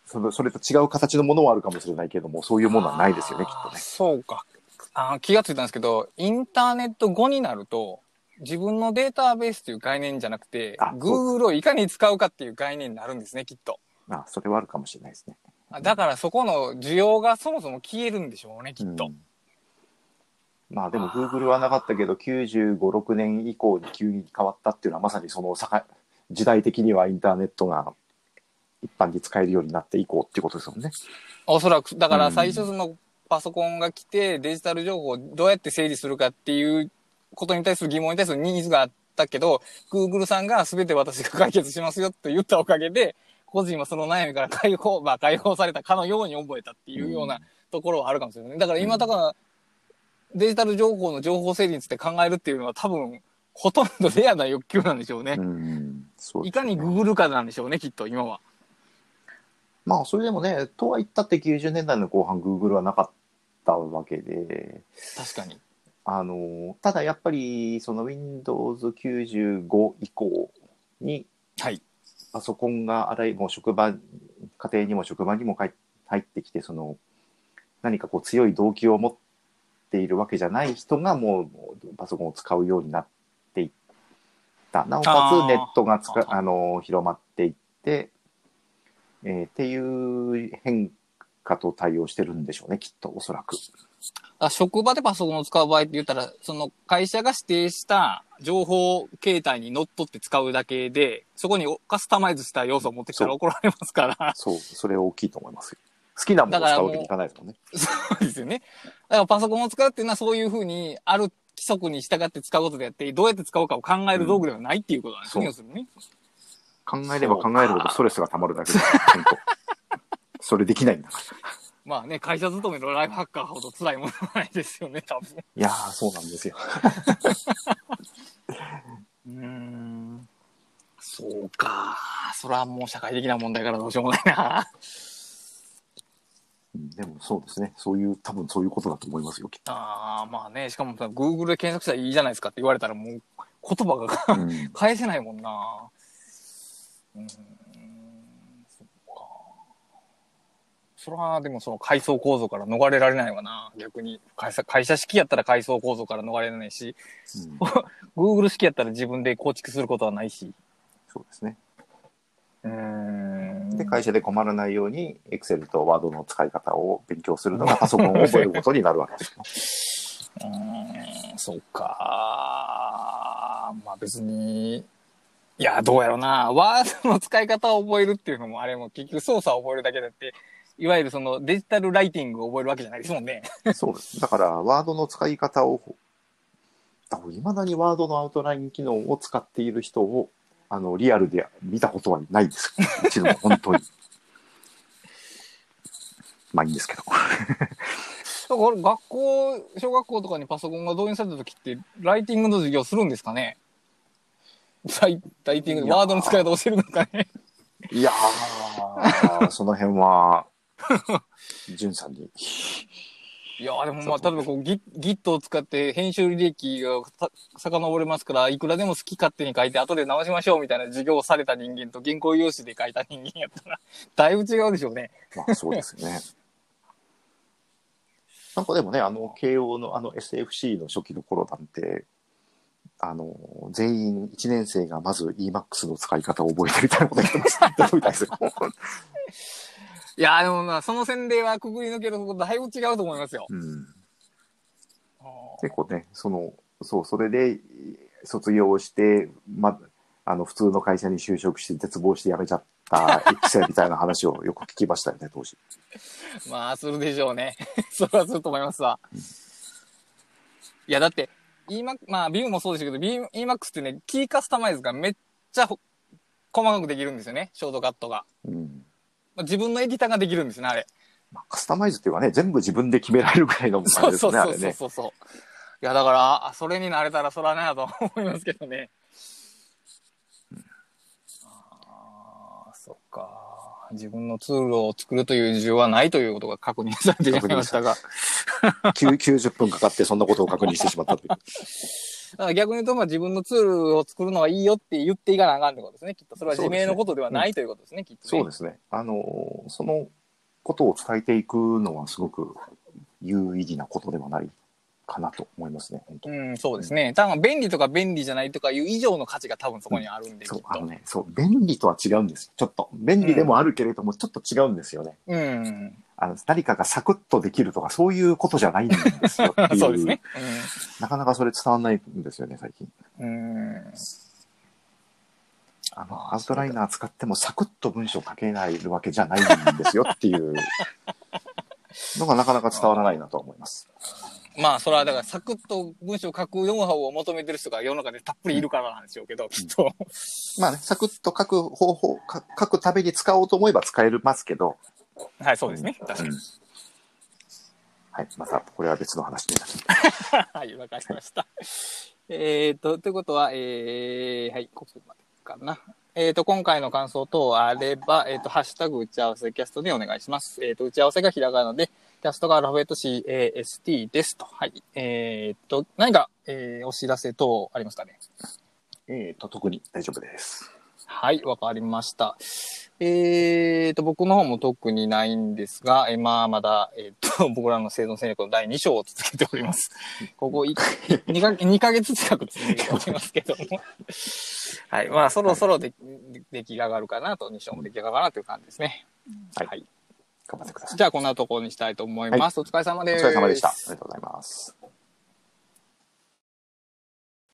それそれと違う形のものはあるかもしれないけども、そういうものはないですよね、きっとね。そうか。あー気がついたんですけど、インターネット後になると、自分のデータベースという概念じゃなくて Google をいかに使うかっていう概念になるんですね、きっと。あそれはあるかもしれないですね。あだからそこの需要がそもそも消えるんでしょうね、きっと。うんまあでもあー Google はなかったけど、95、6年以降に急に変わったっていうのはまさにその境時代的にはインターネットが一般に使えるようになって以降っていうことですもんね。おそらく、だからうん最初そのパソコンが来てデジタル情報をどうやって整理するかっていうことに対する疑問に対するニーズがあったけど、Google さんが全て私が解決しますよと言ったおかげで、個人はその悩みから解放、まあ解放されたかのように覚えたっていうようなところはあるかもしれない。だから今だから、デジタル情報の情報整理について考えるっていうのは多分、ほとんどレアな欲求なんでしょうねう。ん、そういかにググるかなんでしょうね、きっと今は。まあそれでもね、とは言ったって90年代の後半 Google はなかったわけで、確かに。あの、ただやっぱりその Windows95 以降にはい。パソコンがあらゆるもう職場、家庭にも職場にも入入ってきて、その何かこう強い動機を持っているわけじゃない人がもうパソコンを使うようになっていった。なおかつネットがつかあの広まっていって、えーっていう変化と対応してるんでしょうね、きっと、おそらく。あ職場でパソコンを使う場合って言ったら、その会社が指定した情報形態にのっとって使うだけで、そこにカスタマイズした要素を持ってきたら怒られますから。そう、それ大きいと思いますよ。好きなものを使うわけにいかないですもんね。そうですよね。だからパソコンを使うっていうのはそういうふうに、ある規則に従って使うことであって、どうやって使うかを考える道具ではないっていうことなんですね、するにね。考えれば考えるほどストレスが溜まるだけでそれできないんだから。まあね、会社勤めのライフハッカーほど辛いものはないですよね、多分。いやー、そうなんですよ。うーん。そうか。それはもう社会的な問題からどうしようもないな。うんでもそうですね。そういう、多分そういうことだと思いますよ、きっああ、まあね、しかもさ、Google で検索したらいいじゃないですかって言われたらもう言葉がと。うん 返せないもんな。うーん、そっか。それはでもその階層構造から逃れられないわな、逆に。会社、会社式やったら階層構造から逃れられないし、Google 式やったら自分で構築することはないし。そうですね。で、会社で困らないように、Excel と Word の使い方を勉強するのがパソコンを覚えることになるわけですよ。うーん、そっか。まあ別に、いや、どうやろうな。ワードの使い方を覚えるっていうのも、あれも結局操作を覚えるだけだって、いわゆるそのデジタルライティングを覚えるわけじゃないですもんね。そうです。だから、ワードの使い方を、いまだにワードのアウトライン機能を使っている人を、あの、リアルで見たことはないです。一度も、本当に。まあいいんですけど。だから学校、小学校とかにパソコンが導入された時って、ライティングの授業するんですかね？ライライティングワードの使い方教えるのかね？いやー、その辺は、じゅんさんに。いやーでもまあ、例えばこう、ギ Git を使って編集履歴がさ遡れますから、いくらでも好き勝手に書いて、後で直しましょうみたいな授業をされた人間と原稿用紙で書いた人間やったら、だいぶ違うでしょうね。まあそうですよね。なんかでもね、あの、慶応のあの SFC の初期の頃なんて、あの、全員1年生がまず EMAX の使い方を覚えてみたいなこと言ってます。言ってるみたいやーでもまあ、その洗礼はくぐり抜けるとこだいぶ違うと思いますよ。うん。結構ね、その、そう、それで卒業して、ま、あの、普通の会社に就職して絶望して辞めちゃった育成みたいな話をよく聞きましたよね、当時。まあ、するでしょうね。それはすると思いますわ。いや、だって、EMAX、まあ、ビームもそうですけど、ビーム EMAX ってね、キーカスタマイズがめっちゃほ細かくできるんですよね、ショートカットが。うん。まあ自分のエディターができるんですね、あれ。まあカスタマイズっていうかね、全部自分で決められるぐらいのあそうれですね、あそうそうそうれね。そうそう。いや、だから、あそれになれたらそらなと思いますけどね。ああ、そっか。自分のツールを作るという需要はないということが確認されてしまいましたが。9 90分かかってそんなことを確認してしまったという。ら逆に言うと、まあ自分のツールを作るのはいいよって言っていかなあかんってことですね。きっとそれは自明のことではないということですね、きっとね。そうですね。あのー、そのことを伝えていくのはすごく有意義なことではないかなと思いますね、本当。うん、そうですね。多分便利とか便利じゃないとかいう以上の価値が多分そこにあるんで、きっそう、と。あのね、そう、便利とは違うんですよ。ちょっと。便利でもあるけれども、ちょっと違うんですよね。うん。あの、何かがサクッとできるとか、そういうことじゃないんですよっていう。そうですね。なかなかそれ伝わんないんですよね、最近。うん。うん。あの、アウトライナー使ってもサクッと文章書けないわけじゃないんですよっていうのがなかなか伝わらないなと思います。まあ、それはだから、サクッと文章を書くノウハウを求めてる人が世の中でたっぷりいるからなんでしょうけど、きっと。まあね、サクッと書く方法、か書くために使おうと思えば使えますけど、はい、そうですね。確かに。うんはい、またこれは別の話になる。はい、わかりました。えっと、ということは、えー、はい、ここまでかな。えっ、と、今回の感想等あれば、えっ、と、ハッシュタグ打ち合わせキャストでお願いします。えっ、と、打ち合わせがひらがなで、キャストがアルファベット CAST ですと。はい。えっ、と、何か、えー、お知らせ等ありますかね？えっ、と、特に大丈夫です。はい、わかりました。えーと、僕の方も特にないんですが、えーまあ、まだ、えっ、と、僕らの生存戦略の第2章を続けております。ここ2か、2ヶ月近く続けておりますけども。はい、まあ、そろそろで、出来上がるかなと、2章も出来上がるかなという感じですね。はい頑張ってください。じゃあ、こんなところにしたいと思います。お疲れ様おです。疲れ様でした。ありがとうございます。